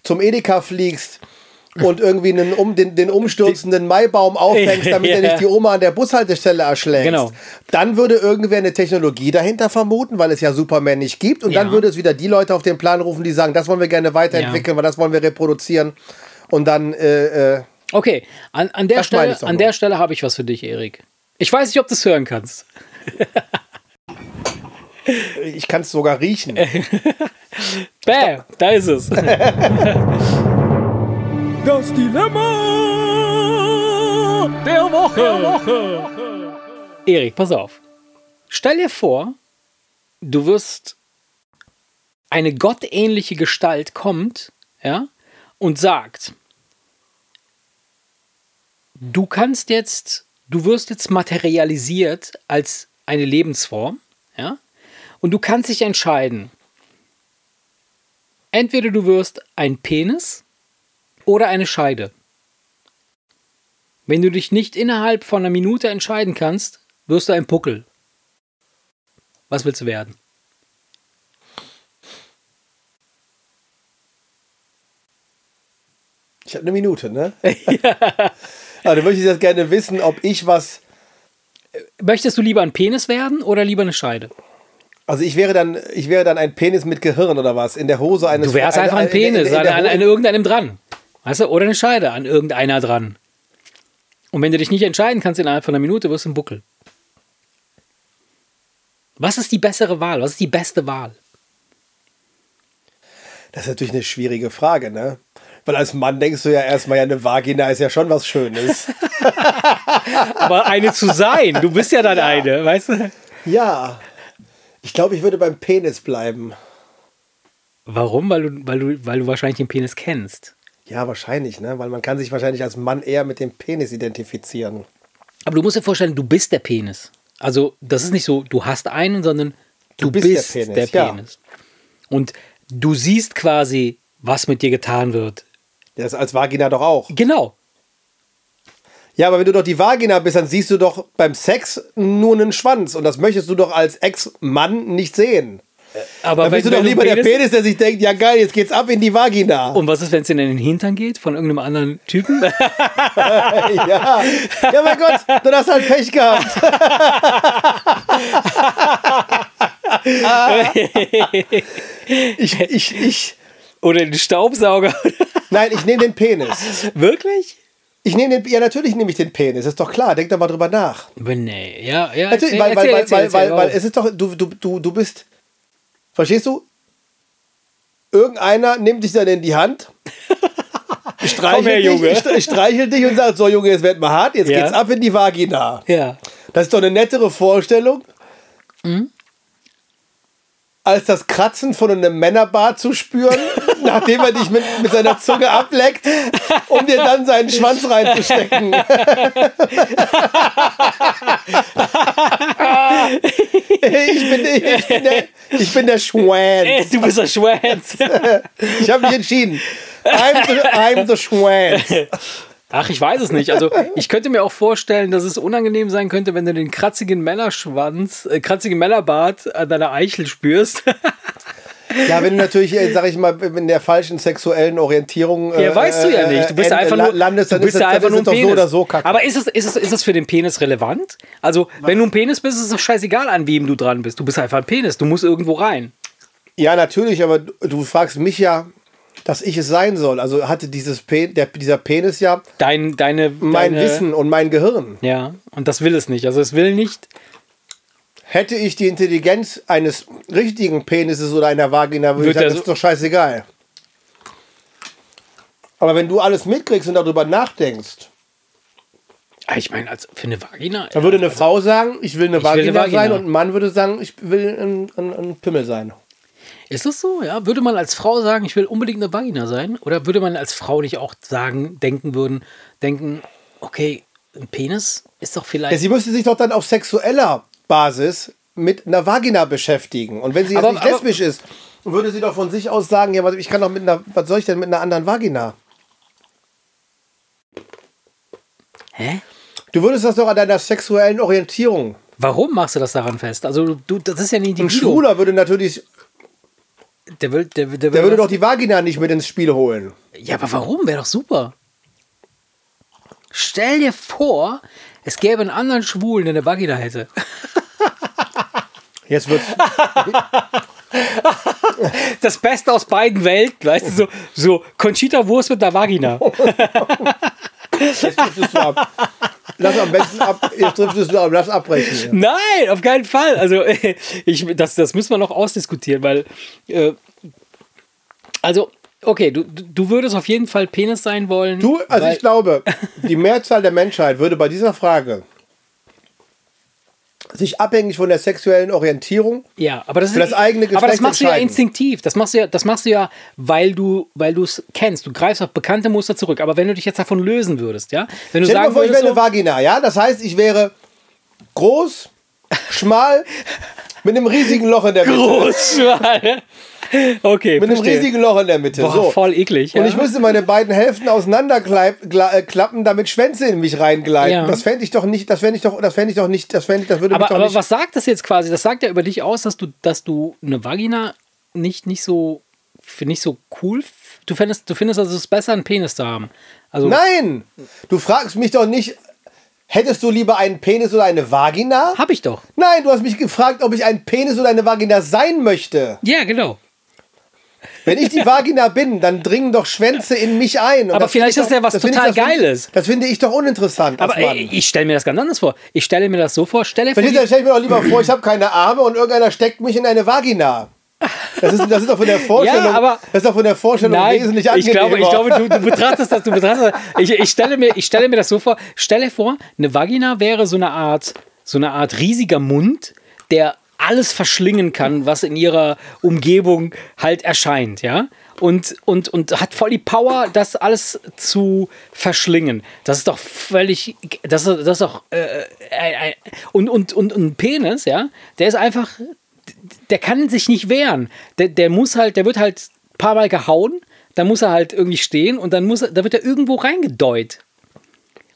zum Edeka fliegst und irgendwie einen, um, den, den umstürzenden Maibaum aufhängst, damit er Ja. nicht die Oma an der Bushaltestelle erschlägt, Genau. dann würde irgendwer eine Technologie dahinter vermuten, weil es ja Superman nicht gibt. Und dann Ja. würde es wieder die Leute auf den Plan rufen, die sagen, das wollen wir gerne weiterentwickeln, weil das wollen wir reproduzieren. Und dann, äh, äh, Okay, an, an der Stelle, an der Stelle habe ich was für dich, Erik. Ich weiß nicht, ob du es hören kannst. ich kann es sogar riechen. Bäh, da ist es. Das Dilemma der Woche. Erik, pass auf. Stell dir vor, du wirst eine gottähnliche Gestalt kommt, ja, und sagt, du kannst jetzt, du wirst jetzt materialisiert als eine Lebensform, ja, und du kannst dich entscheiden. Entweder du wirst ein Penis oder eine Scheide. Wenn du dich nicht innerhalb von einer Minute entscheiden kannst, wirst du ein Puckel. Was willst du werden? Ich habe eine Minute, ne? ja. Also möchte ich jetzt gerne wissen, ob ich was. Möchtest du lieber ein Penis werden oder lieber eine Scheide? Also ich wäre dann, ich wäre dann ein Penis mit Gehirn oder was? In der Hose eines Du wärst einfach ein eine- in- in- Penis, in an, der an, Ho- an irgendeinem dran. Weißt du? Oder eine Scheide an irgendeiner dran. Und wenn du dich nicht entscheiden kannst innerhalb von einer Minute, wirst du ein Buckel. Was ist die bessere Wahl? Was ist die beste Wahl? Das ist natürlich eine schwierige Frage, ne? Weil als Mann denkst du ja erstmal, ja, eine Vagina ist ja schon was Schönes. Aber eine zu sein, du bist ja dann eine, weißt du? ja. Ich glaube, ich würde beim Penis bleiben. Warum? Weil du, weil, du, weil du wahrscheinlich den Penis kennst. Ja, wahrscheinlich, ne? Weil man kann sich wahrscheinlich als Mann eher mit dem Penis identifizieren. Aber du musst dir vorstellen, du bist der Penis. Also, das ist nicht so, du hast einen, sondern du, bist bist, der der Penis, Penis. ja. Und du siehst quasi, was mit dir getan wird. Das ist als Vagina doch auch. Genau. Ja, aber wenn du doch die Vagina bist, dann siehst du doch beim Sex nur einen Schwanz. Und das möchtest du doch als Ex-Mann nicht sehen. Aber Dann bist du doch wenn lieber der Penis- der sich denkt, ja geil, jetzt geht's ab in die Vagina. Und was ist, wenn es in den Hintern geht von irgendeinem anderen Typen? ja. ja, mein Gott, dann hast du halt Pech gehabt. ich, ich, ich, Oder den Staubsauger? nein, ich nehme den Penis. Wirklich? Ich nehme den, ja, natürlich nehme ich den Penis, ist doch klar, denk doch mal drüber nach. Aber nee, ja, ja. Natürlich, erzähl, weil, weil, erzähl, weil, erzähl, weil, weil, weil warum? es ist doch, du, du, du, du bist, verstehst du? Irgendeiner nimmt dich dann in die Hand, streichelt her, dich, streichelt dich und sagt, so Junge, jetzt wird mal hart, jetzt Ja. geht's ab in die Vagina. Ja. Das ist doch eine nettere Vorstellung, Mhm. Als das Kratzen von einem Männerbart zu spüren, nachdem er dich mit, mit seiner Zunge ableckt, um dir dann seinen Schwanz reinzustecken. ich, bin, ich, bin der, ich bin der Schwanz. Du bist der Schwanz. Ich habe mich entschieden. I'm the, I'm the Schwanz. Ach, ich weiß es nicht. Also, ich könnte mir auch vorstellen, dass es unangenehm sein könnte, wenn du den kratzigen Männerschwanz, äh, kratzigen Männerbart an deiner Eichel spürst. Ja, wenn du natürlich, äh, sag ich mal, in der falschen sexuellen Orientierung äh, Ja, weißt du ja nicht. Du bist äh, einfach nur, landest, du dann bist ist ja einfach nur ein Penis. so oder so kacke. Aber ist es, ist, es, ist es für den Penis relevant? Also, wenn du ein Penis bist, ist es doch scheißegal, an wem du dran bist. Du bist einfach ein Penis. Du musst irgendwo rein. Ja, natürlich, aber du, du fragst mich ja, dass ich es sein soll. Also hatte dieses Pe der, dieser Penis ja Dein, deine, mein deine, Wissen und mein Gehirn. Ja, und das will es nicht. Also, es will nicht. Hätte ich die Intelligenz eines richtigen Penises oder einer Vagina, würde ich sagen, das so- ist doch scheißegal. Aber wenn du alles mitkriegst und darüber nachdenkst, Ah, Ich meine, als für eine Vagina. dann würde eine Frau sagen, ich will eine, Ich will Vagina, eine Vagina. sein und ein Mann würde sagen, ich will ein, ein, ein Pimmel sein. Ist das so? Ja? Würde man als Frau sagen, ich will unbedingt eine Vagina sein? Oder würde man als Frau nicht auch sagen, denken würden, denken, okay, ein Penis ist doch Ja, vielleicht. sie müsste sich doch dann auf sexueller Basis mit einer Vagina beschäftigen. Und wenn sie jetzt Aber- nicht lesbisch ist, würde sie doch von sich aus sagen, ja, was- ich kann doch mit einer, was soll ich denn mit einer anderen Vagina? Hä? Du würdest das doch an deiner sexuellen Orientierung. Warum machst du das daran fest? Also, du, das ist ja ein Ein Individuum. Schwuler würde natürlich, Der, will, der, der, der würde doch die Vagina nicht mit ins Spiel holen. Ja, aber warum? Wäre doch super. Stell dir vor, es gäbe einen anderen Schwulen, der eine Vagina hätte. Jetzt wird's, Das Beste aus beiden Welten, weißt du, so, so Conchita Wurst mit der Vagina. jetzt du ab. Lass am besten ab, jetzt driftest du ab, lass abbrechen. hier. Nein, auf keinen Fall. Also, ich, das, das müssen wir noch ausdiskutieren, weil. Äh, also, okay, du, du würdest auf jeden Fall Penis sein wollen. Du, also ich glaube, die Mehrzahl der Menschheit würde bei dieser Frage sich abhängig von der sexuellen Orientierung Ja, aber das, für das eigene aber das Geschlecht machst du ja instinktiv. Das machst du ja, das machst du ja, weil du, weil du es kennst. Du greifst auf bekannte Muster zurück. Aber wenn du dich jetzt davon lösen würdest, ja, wenn du Stell dir sagen vor, ich wäre würdest, eine Vagina, ja? Das heißt, ich wäre groß, schmal, mit einem riesigen Loch in der Mitte. groß, schmal. Okay, Mit einem verstehe. riesigen Loch in der Mitte. Boah, so. voll eklig. Und ja. ich müsste meine beiden Hälften auseinanderklappen, damit Schwänze in mich reingleiten. Ja. Das fände ich doch nicht, das fände ich doch, das fände ich doch nicht, das fände ich, das würde mich aber, doch aber nicht. was sagt das jetzt quasi? Das sagt ja über dich aus, dass du, dass du eine Vagina nicht, nicht so nicht so cool. Du findest, du findest also es ist besser, einen Penis zu haben. Also Nein! Du fragst mich doch nicht, Hättest du lieber einen Penis oder eine Vagina? Hab ich doch. Nein, du hast mich gefragt, ob ich ein Penis oder eine Vagina sein möchte. Ja, genau. Wenn ich die Vagina bin, dann dringen doch Schwänze in mich ein. Und Aber vielleicht ich ist das ja was total ich- Geiles. Das finde ich doch uninteressant. Aber ey, ich stelle mir das ganz anders vor. Ich stelle mir das so vor, stelle vor, Verstehst du, stell ich mir doch lieber vor, ich habe keine Arme und irgendeiner steckt mich in eine Vagina. Das ist, das ist doch von der Vorstellung, aber- das ist doch von der Vorstellung Nein, wesentlich ich angenehmer. glaube, ich glaube du, du betrachtest das, du betrachtest das. Ich, ich, stelle mir, ich stelle mir das so vor, stelle vor, eine Vagina wäre so eine Art, so eine Art riesiger Mund, der alles verschlingen kann, was in ihrer Umgebung halt erscheint, ja? Und, und, und hat voll die Power, das alles zu verschlingen. Das ist doch völlig, das ist, das ist doch, äh, äh, äh, und, und, und, und ein Penis, ja, der ist einfach, der kann sich nicht wehren. Der, der muss halt, der wird halt ein paar Mal gehauen, dann muss er halt irgendwie stehen und dann muss er, da wird er irgendwo reingedeut.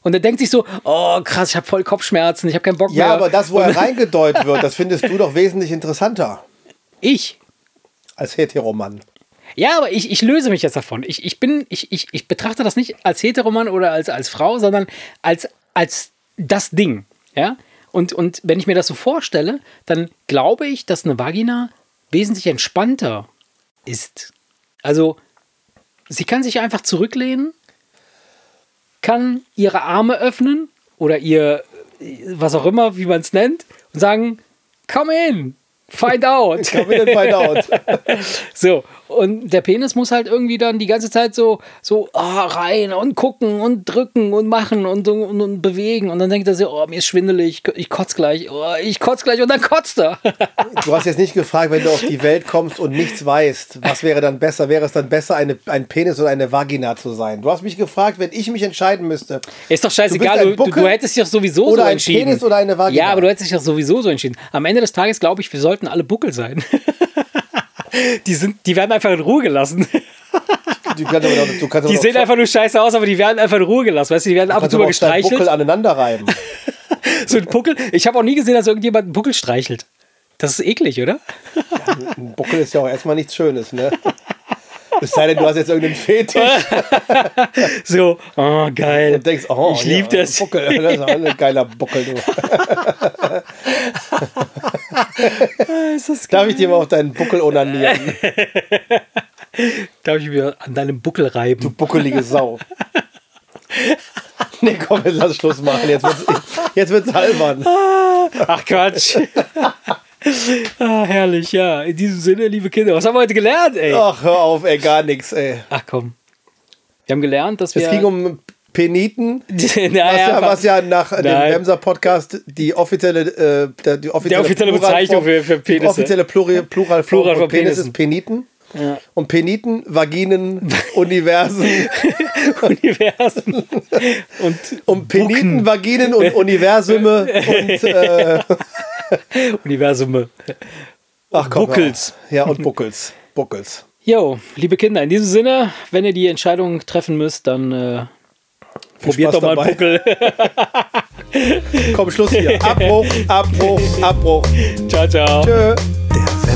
Und er denkt sich so, oh krass, ich habe voll Kopfschmerzen, ich habe keinen Bock mehr. ja, aber das, wo er reingedeutet wird, das findest du doch wesentlich interessanter Ich. als Heteromann. Ja, aber ich, ich löse mich jetzt davon. Ich, ich bin, ich, ich, ich betrachte das nicht als Heteromann oder als, als Frau, sondern als, als das Ding. Ja? Und, und wenn ich mir das so vorstelle, dann glaube ich, dass eine Vagina wesentlich entspannter ist. Also, sie kann sich einfach zurücklehnen, kann ihre Arme öffnen oder ihr, was auch immer, wie man es nennt, und sagen, come in, find out. Come in and find out. So, und der Penis muss halt irgendwie dann die ganze Zeit so, so ah, rein und gucken und drücken und machen und, und, und bewegen. Und dann denkt er so, oh, mir ist schwindelig, ich kotz gleich, oh, ich kotz gleich und dann kotzt er. Du hast jetzt nicht gefragt, wenn du auf die Welt kommst und nichts weißt, was wäre dann besser? Wäre es dann besser, eine, ein Penis oder eine Vagina zu sein? Du hast mich gefragt, wenn ich mich entscheiden müsste. Ist doch scheißegal, du, du, du hättest dich doch sowieso oder so ein entschieden. Penis oder eine Vagina? Ja, aber du hättest dich doch sowieso so entschieden. Am Ende des Tages glaube ich, wir sollten alle Buckel sein. die, sind, die werden einfach in Ruhe gelassen. Du kannst aber, du kannst Die sehen einfach nur scheiße aus, aber die werden einfach in Ruhe gelassen. Weißt du, die werden ab und zu mal gestreichelt. Buckel aneinander reiben. So ein Puckel. Ich habe auch nie gesehen, dass irgendjemand einen Buckel streichelt. Das ist eklig, oder? Ein Buckel ist ja auch erstmal nichts Schönes, ne? Es sei denn, du hast jetzt irgendeinen Fetisch So, oh, geil. und denkst, oh, Ich ja, das. Buckel, das ist ein geiler Buckel, du. ist das Darf ich dir mal auf deinen Buckel onanieren? Darf ich mir an deinem Buckel reiben? Du buckelige Sau. Nee, komm, jetzt lass Schluss machen. Jetzt wird's, jetzt wird's albern. Ach Quatsch. ah, herrlich, ja. In diesem Sinne, liebe Kinder, was haben wir heute gelernt, ey? Ach, hör auf, ey, gar nichts, ey. Ach komm. Wir haben gelernt, dass wir. Es ging um Peniten, was naja, ja, was ja nach dem Nein. Wemser-Podcast die offizielle, äh, die offizielle, offizielle Bezeichnung für- für Die Penisse. offizielle Pluri, Pluralform Plural von von Penis ist Peniten. Ja. Und Peniten, Vaginen, Universen. Universen und Und Peniten, Vaginen und Universume. Und, äh, Universum. ach komm, Buckels. Ja, und Buckels. Buckels. Jo, liebe Kinder, in diesem Sinne, wenn ihr die Entscheidung treffen müsst, dann äh, probiert Spaß doch mal dabei. Buckel. Komm, Schluss hier. Abbruch, Abbruch, Abbruch. ciao, ciao. Tschö. Der